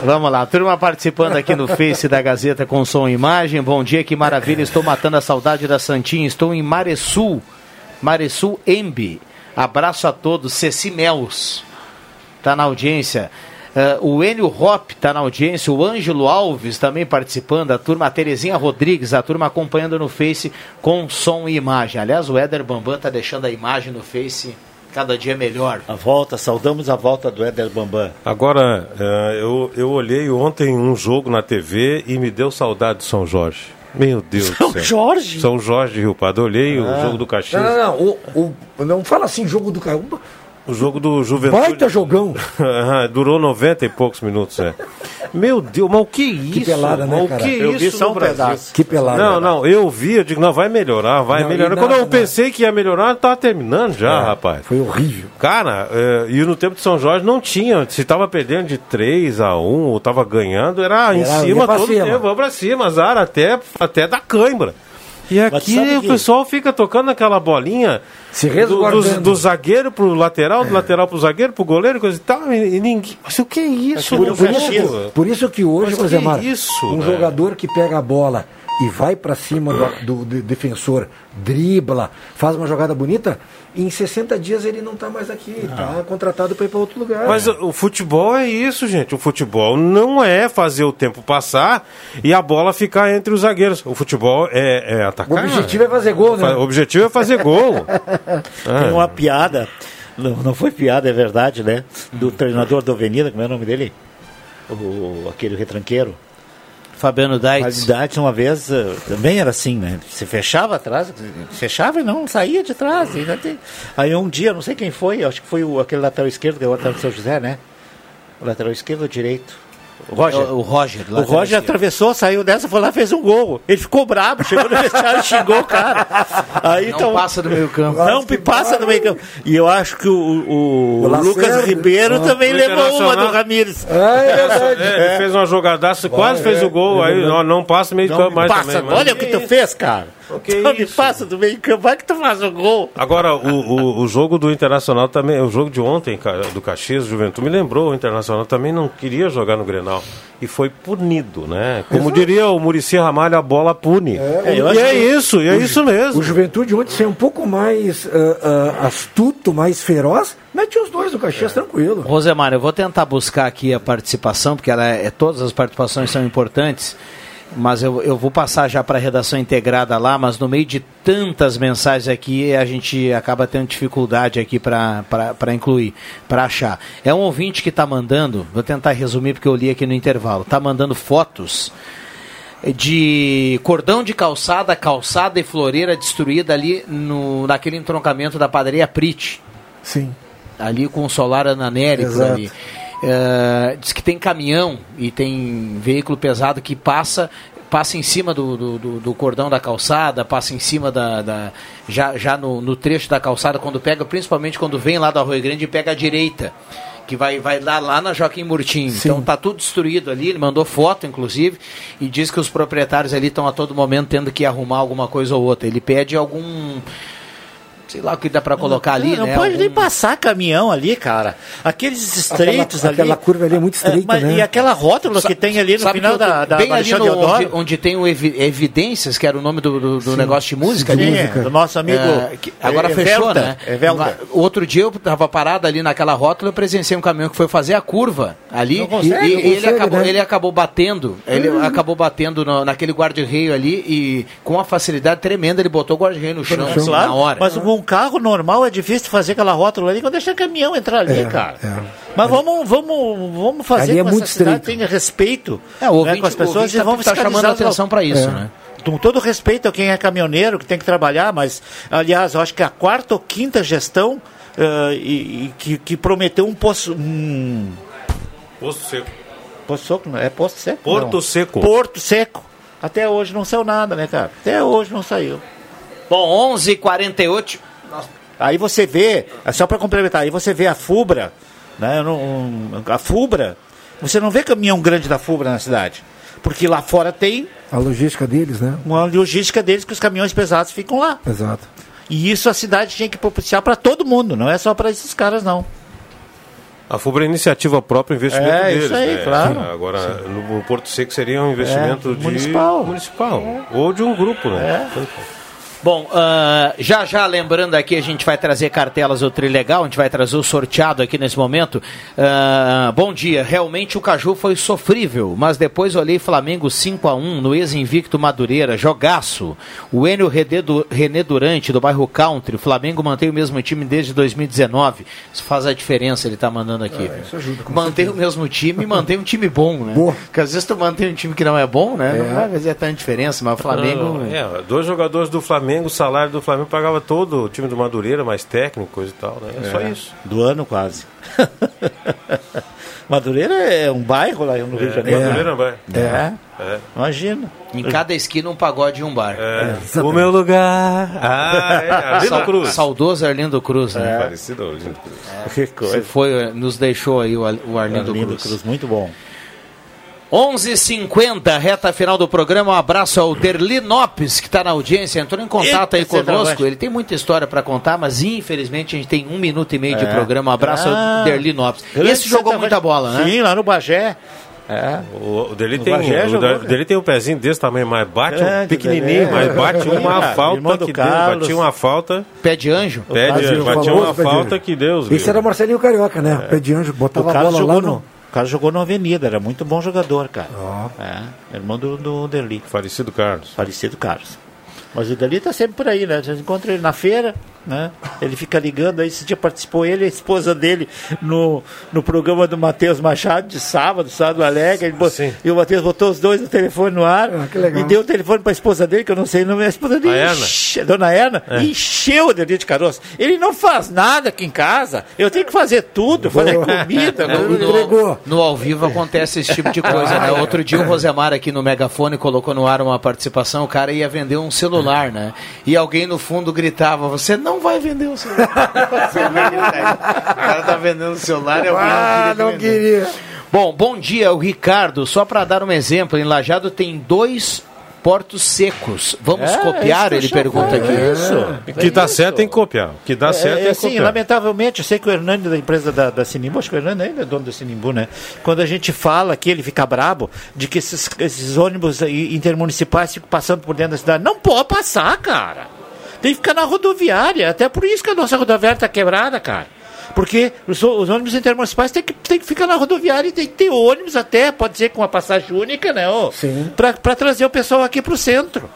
Vamos lá, turma participando aqui no Face da Gazeta com som e imagem. Bom dia, que maravilha. Estou matando a saudade da Santinha. Estou em Maresul, Maresul Embi. Abraço a todos. Ceci Mels está na audiência. Eh, o Enio Hop está na audiência. O Ângelo Alves também participando. A turma, a Terezinha Rodrigues, a turma acompanhando no Face com som e imagem. Aliás, o Éder Bambam está deixando a imagem no Face cada dia melhor. A volta, saudamos a volta do Éder Bambam. Agora, eh, eu, eu olhei ontem um jogo na TV e me deu saudade de São Jorge. Meu Deus São do céu. Jorge? São Jorge de Rio Pardo. Olhei o Ah. jogo do Caxias. Não, não, não. O, o- não fala assim, jogo do Caxias. O jogo do Juventude. Baita jogão. Durou 90 e poucos minutos, é. Meu Deus, mas o que isso? pelada, né, cara? O que Eu isso vi só um Brasil? pedaço. Que pelada. Não, não, eu vi, eu digo, não, vai melhorar, vai Não, melhorar. e Quando nada, eu pensei que ia melhorar, tava terminando já, É, rapaz. Foi horrível. Cara, é, e no tempo de São Jorge não tinha. Se tava perdendo de 3 a 1 ou tava ganhando, era, em Era- cima ia pra todo cima. tempo, vamos pra cima, azar, até, até da cãibra. E aqui o que- pessoal fica tocando aquela bolinha Se do, do, do zagueiro pro lateral, do lateral pro zagueiro, pro goleiro, coisa e tal, e, e ninguém. Mas o que é isso, Por, por isso, por isso que hoje, Mas José Mar, isso, um né? jogador que pega a bola e vai pra cima do, do- do defensor, dribla, faz uma jogada bonita, em 60 dias ele não tá mais aqui, tá contratado para ir para outro lugar. Mas o o futebol é isso, gente. O futebol não é fazer o tempo passar e a bola ficar entre os zagueiros. O futebol é, é o atacar. objetivo é fazer gol, né? O objetivo é fazer gol. Tem uma piada, não, não foi piada, é verdade, né? Do treinador do Avenida, como é o nome dele? O, aquele retranqueiro. Fabiano. Fabiano Daitz, uma vez, eh, também era assim, né? Você fechava atrás, fechava e não saía de trás. Aí um dia, não sei quem foi, acho que foi o, aquele lateral esquerdo, que é o lateral do São José, né? O lateral esquerdo ou direito? O Roger. O- o Roger, O lateral Roger atravessou, saiu dessa, foi lá fez um gol. Ele ficou brabo, chegou no vestiário e xingou o cara. Aí, Não então, passa do meio campo. Não passa do meio campo. E eu acho que o, o, O Lacerda. Lucas Ribeiro Ah, também o levou uma do Ramires. É verdade. É, ele fez uma jogadaça, quase fez o gol, aí não, não passa meio de Não campo mais passa, também. mas- olha o que tu fez, cara. Que me isso? passa do meio campo, vai que tu faz o gol. Agora, o, o, o jogo do Internacional também, o jogo de ontem, do Caxias, Juventude, me lembrou, o Internacional também não queria jogar no Grenal. E foi punido, né? Como diria o Murici Ramalho, a bola pune. É, e é isso, e é o- isso mesmo. O Juventude ontem ser um pouco mais ah, ah, astuto, mais feroz, mete os dois do Caxias tranquilo. Rosemar, eu vou tentar buscar aqui a participação, porque ela é, é- todas as participações são importantes, mas eu, eu vou passar já para a redação integrada lá, mas no meio de tantas mensagens aqui, a gente acaba tendo dificuldade aqui para incluir, para achar. É um ouvinte que está mandando, vou tentar resumir porque eu li aqui no intervalo, está mandando fotos de cordão de calçada, calçada e floreira destruída ali no, naquele entroncamento da padaria Prit Sim. ali com o solar ananérico Exato. ali. É, diz que tem caminhão e tem veículo pesado que passa passa em cima do, do, do- cordão da calçada, passa em cima da, da- já, já no, no trecho da calçada quando pega, principalmente quando vem lá do Arroio Grande e pega a direita que vai, vai lá, lá na Joaquim Murtinho. Então tá tudo destruído ali, ele mandou foto, inclusive, e diz que os proprietários ali estão a todo momento tendo que arrumar alguma coisa ou outra. Ele pede algum. Sei lá o que dá para colocar ali, não né? pode nem Algum- passar caminhão ali, cara. Aqueles estreitos Aquela- ali. aquela curva ali é muito estreita, mas- né? E aquela rótula Sa- que tem ali no final eu da, da bem ali no- onde, onde tem o Evi- Evidências, que era o nome do, do- do negócio de música Sim, ali. do nosso amigo É, que agora É- fechou, Evelta, né? Evelta. Outro dia eu estava parado ali naquela rótula, eu presenciei um caminhão que foi fazer a curva ali Não consegue, e, não e ele, consegue, acabou, né? ele acabou batendo, ele acabou batendo no- naquele guarda-reio ali e com uma facilidade tremenda ele botou o guarda-reio no chão assim, Claro, na hora. mas com um carro normal é difícil fazer aquela rótula ali quando deixa caminhão entrar ali, É, cara. é. Mas vamos, vamos, vamos fazer Ali é com muito essa cidade tenha respeito É, né, ouvinte- com as pessoas e tá- vamos tá chamando a atenção pra isso, É. né? Com todo respeito a quem é caminhoneiro, que tem que trabalhar, mas, aliás, eu acho que a quarta ou quinta gestão eh, e, e que, que prometeu um poço. Um, Posto seco. poço seco, não é poço seco? Porto não. Seco. Porto seco. Até hoje não saiu nada, né, cara? Até hoje não saiu. Bom, 11h48. Aí você vê, é só para complementar, aí você vê a Fubra, né? um, a Fubra, você não vê caminhão grande da Fubra na cidade. Porque lá fora tem A logística deles, né? uma logística deles que os caminhões pesados ficam lá. Exato. E isso a cidade tinha que propiciar para todo mundo, não é só para esses caras, não. A FUBRA é iniciativa própria, investimento É, deles. isso aí, né? claro. Agora, no, no Porto Seco seria um investimento É, de municipal. municipal. Ou de um grupo, né? É. Bom, uh, já já lembrando aqui, a gente vai trazer cartelas do Trilegal, a gente vai trazer o sorteado aqui nesse momento. Uh, bom dia, realmente o Caju foi sofrível, mas depois olhei Flamengo 5 a 1 no ex-invicto Madureira, jogaço. O Enio René Durante, do bairro Country, o Flamengo mantém o mesmo time desde 2019. Isso faz a diferença, ele está mandando aqui. É, isso ajuda. Mantém o mesmo time e mantém um time bom, né? Boa. Porque às vezes tu mantém um time que não é bom, né? É. Não vai fazer tanta diferença, mas o Flamengo... É, dois jogadores do Flamengo Flamengo, o salário do Flamengo pagava todo o time do Madureira, mais técnico, coisa e tal, né? É, é. só isso. Do ano quase. Madureira é um bairro lá no Rio de Janeiro. Madureira é um bairro. É. é. Imagina. Em cada esquina um pagode e um bar. É. o meu lugar. Ah, é. Arlindo Cruz. Saudoso Arlindo Cruz, né? É. Parecido ao Arlindo Cruz. É. Que coisa. Você foi, nos deixou aí o, o Arlindo, Arlindo Cruz. Cruz. Muito bom. 11:50 reta final do programa. Um abraço ao Derli Nopes, que está na audiência, entrou em contato aí conosco. Ele tem muita história para contar, mas infelizmente a gente tem um minuto e meio é. de programa. Um abraço ah. ao Derli Nopes. Esse jogou muita bola, né? Sim, lá no Bagé. É. O, o dele tem, Bagé, o, dele tem um pezinho desse tamanho, mas bate é, um pequenininho, mas bate uma falta que Deus, batia uma falta. Pé de anjo? Pé de anjo, batia uma falta que Deus. Esse era Marcelinho Carioca, né? É. Pé de anjo, botava a bola lá no cara jogou na Avenida, era muito bom jogador, cara. Oh. É, irmão do, do Deli. Falecido Carlos. Falecido Carlos. Mas o Deli tá sempre por aí, né? Você encontra ele na feira, né? Ele fica ligando aí, esse dia participou ele e a esposa dele no, no programa do Matheus Machado de sábado, sábado alegre. Ele e o Matheus botou os dois no telefone no ar ah, e deu o telefone para a esposa dele, que eu não sei o nome, a esposa dele, a enche, Dona Erna, é. encheu o Deli de caroço. Ele não faz nada aqui em casa, eu tenho que fazer tudo, fazer comida. no, no, no, ao vivo acontece esse tipo de coisa, né? Outro dia o Rosemar aqui no megafone colocou no ar uma participação, o cara ia vender um celular, né? E alguém no fundo gritava, você não não vai vender o celular. o cara tá vendendo o celular e alguém ah, não queria. Não queria. Bom, bom dia, o Ricardo. Só para dar um exemplo, em Lajado tem dois portos secos. Vamos é, copiar? Ele pergunta aqui. Isso. que dá isso. certo tem que copiar. que dá é, certo é, é assim, lamentavelmente, eu sei que o Hernani da empresa da, da Sinimbu, acho que o Hernani ainda é dono da Sinimbu, né? Quando a gente fala aqui, ele fica brabo de que esses, esses ônibus intermunicipais ficam passando por dentro da cidade. Não pode passar, cara tem que ficar na rodoviária. Até por isso que a nossa rodoviária está quebrada, cara. Porque os, os, ônibus intermunicipais tem que, tem que ficar na rodoviária e tem que ter ônibus até, pode ser com uma passagem única, né? Para trazer o pessoal aqui para o centro.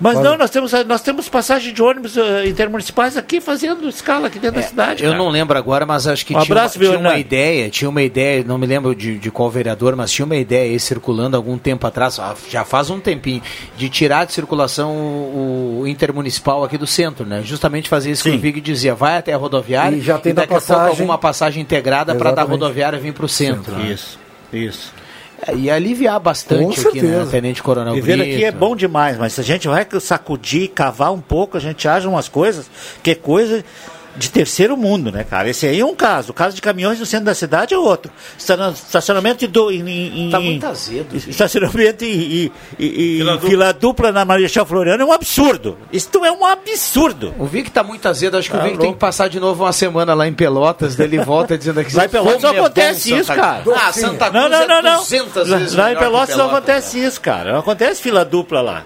Mas não, nós temos, nós temos passagem de ônibus uh, intermunicipais aqui fazendo escala aqui dentro é, da cidade. Eu cara. não lembro agora, mas acho que um tinha, abraço, tinha uma ideia, tinha uma ideia, não me lembro de, de qual vereador, mas tinha uma ideia aí circulando algum tempo atrás, já faz um tempinho, de tirar de circulação o, o intermunicipal aqui do centro, né? Justamente fazer isso Sim. que o Vig dizia, vai até a rodoviária e já tem e daqui passagem... a pouco alguma passagem integrada para da rodoviária vir para o centro. Né? Isso, isso. É, ia aliviar bastante aqui, né, Tenente Coronel Viver Brito. aqui é bom demais, mas se a gente vai sacudir, cavar um pouco, a gente acha umas coisas que coisa de terceiro mundo, né, cara? Esse aí é um caso. O caso de caminhões no centro da cidade é outro. Estacionamento do, em, em, tá muito azedo. Estacionamento em, em, fila, dupla. na Marechal Floriano é um absurdo. Isso é um absurdo. O Vic tá muito azedo. Acho que tá o Vic louco. tem que passar de novo uma semana lá em Pelotas. Dele volta dizendo que lá em Pelotas não acontece isso, cara. Ah, Santa Cruz não, não, não, não. É lá, lá em Pelotas não acontece né? isso, cara. Não acontece fila dupla lá.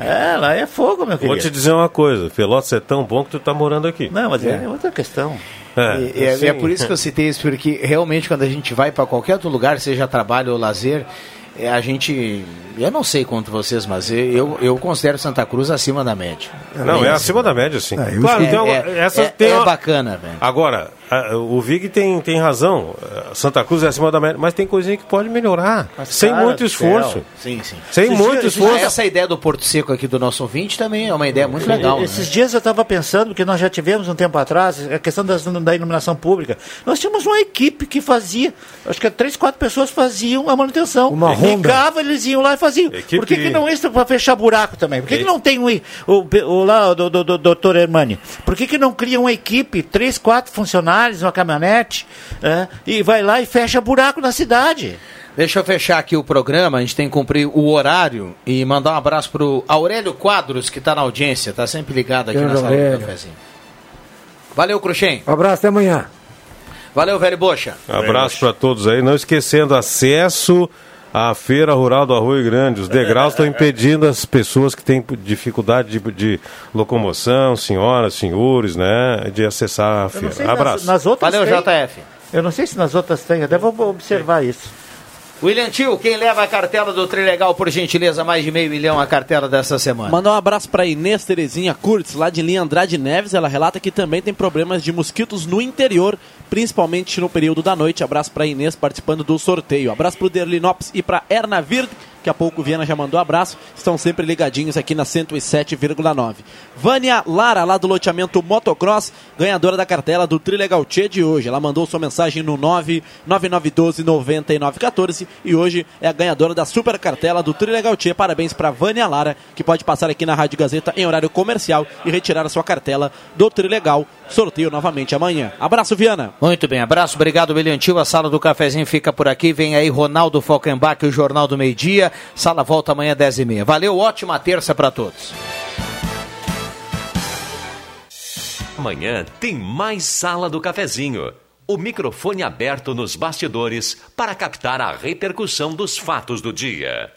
É, lá é fogo, meu querido. Vou te dizer uma coisa, Pelotas é tão bom que tu tá morando aqui. Não, mas é, é outra questão. É, e, é, é, por isso que eu citei isso, porque realmente quando a gente vai para qualquer outro lugar, seja trabalho ou lazer, é, a gente. Eu não sei quanto vocês, mas eu, eu considero Santa Cruz acima da média. Não, é acima da média, sim. É, claro, é, uma, essa é, tem é uma... bacana, velho. Agora, o Vig tem, tem razão. Santa Cruz é acima da média, mas tem coisinha que pode melhorar. Mas, sem muito esforço. Sim, sim. Sem muito esforço. Essa ideia do Porto Seco aqui do nosso ouvinte também é uma ideia muito legal. Esses né? dias eu estava pensando que nós já tivemos um tempo atrás a questão das, da iluminação pública. Nós tínhamos uma equipe que fazia, acho que três, quatro pessoas faziam a manutenção. Uma Ligava, eles iam lá e faziam. Equipe... Por que, que não entra para fechar buraco também? Por que, que não tem um, o, o, lá, o, do, do, do, doutor Hermani? Por que, que não cria uma equipe, três, quatro funcionários, uma caminhonete? é, e vai lá e fecha buraco na cidade. Deixa eu fechar aqui o programa, a gente tem que cumprir o horário e mandar um abraço para o Aurélio Quadros, que está na audiência, está sempre ligado aqui na sala do cafezinho. Valeu, Cruxem. Um abraço, até amanhã. Valeu, velho Bocha. Abraço para todos aí. Não esquecendo, acesso a feira rural do Arroio Grande. Os degraus estão impedindo as pessoas que têm dificuldade de, de, locomoção, senhoras, senhores, né, de acessar a feira. Abraço. Nas, nas outras Valeu, tem, JF. Eu não sei se nas outras tem, até vou observar isso. William Tio, quem leva a cartela do Trilegal, por gentileza, mais de meio milhão a cartela dessa semana. Mandar um abraço para Inês Terezinha Kurtz, lá de linha Andrade Neves. Ela relata que também tem problemas de mosquitos no interior, principalmente no período da noite. Abraço para Inês participando do sorteio. Abraço para o Derlinopes e para Erna Vird Daqui a pouco o Viana já mandou abraço. Estão sempre ligadinhos aqui na 107,9. Vânia Lara, lá do loteamento Motocross, ganhadora da cartela do Trilegal Tchê de hoje. Ela mandou sua mensagem no 99912 9914 e hoje é a ganhadora da super cartela do Trilegal Tchê. Parabéns para Vânia Lara, que pode passar aqui na Rádio Gazeta em horário comercial e retirar a sua cartela do Trilegal. Sorteio novamente amanhã. Abraço, Viana. Muito bem, abraço, obrigado, Tio. A sala do cafezinho fica por aqui. Vem aí Ronaldo Falkenbach, o Jornal do Meio Dia. Sala volta amanhã 10h30. Valeu, ótima terça para todos. Amanhã tem mais Sala do Cafezinho. O microfone aberto nos bastidores para captar a repercussão dos fatos do dia.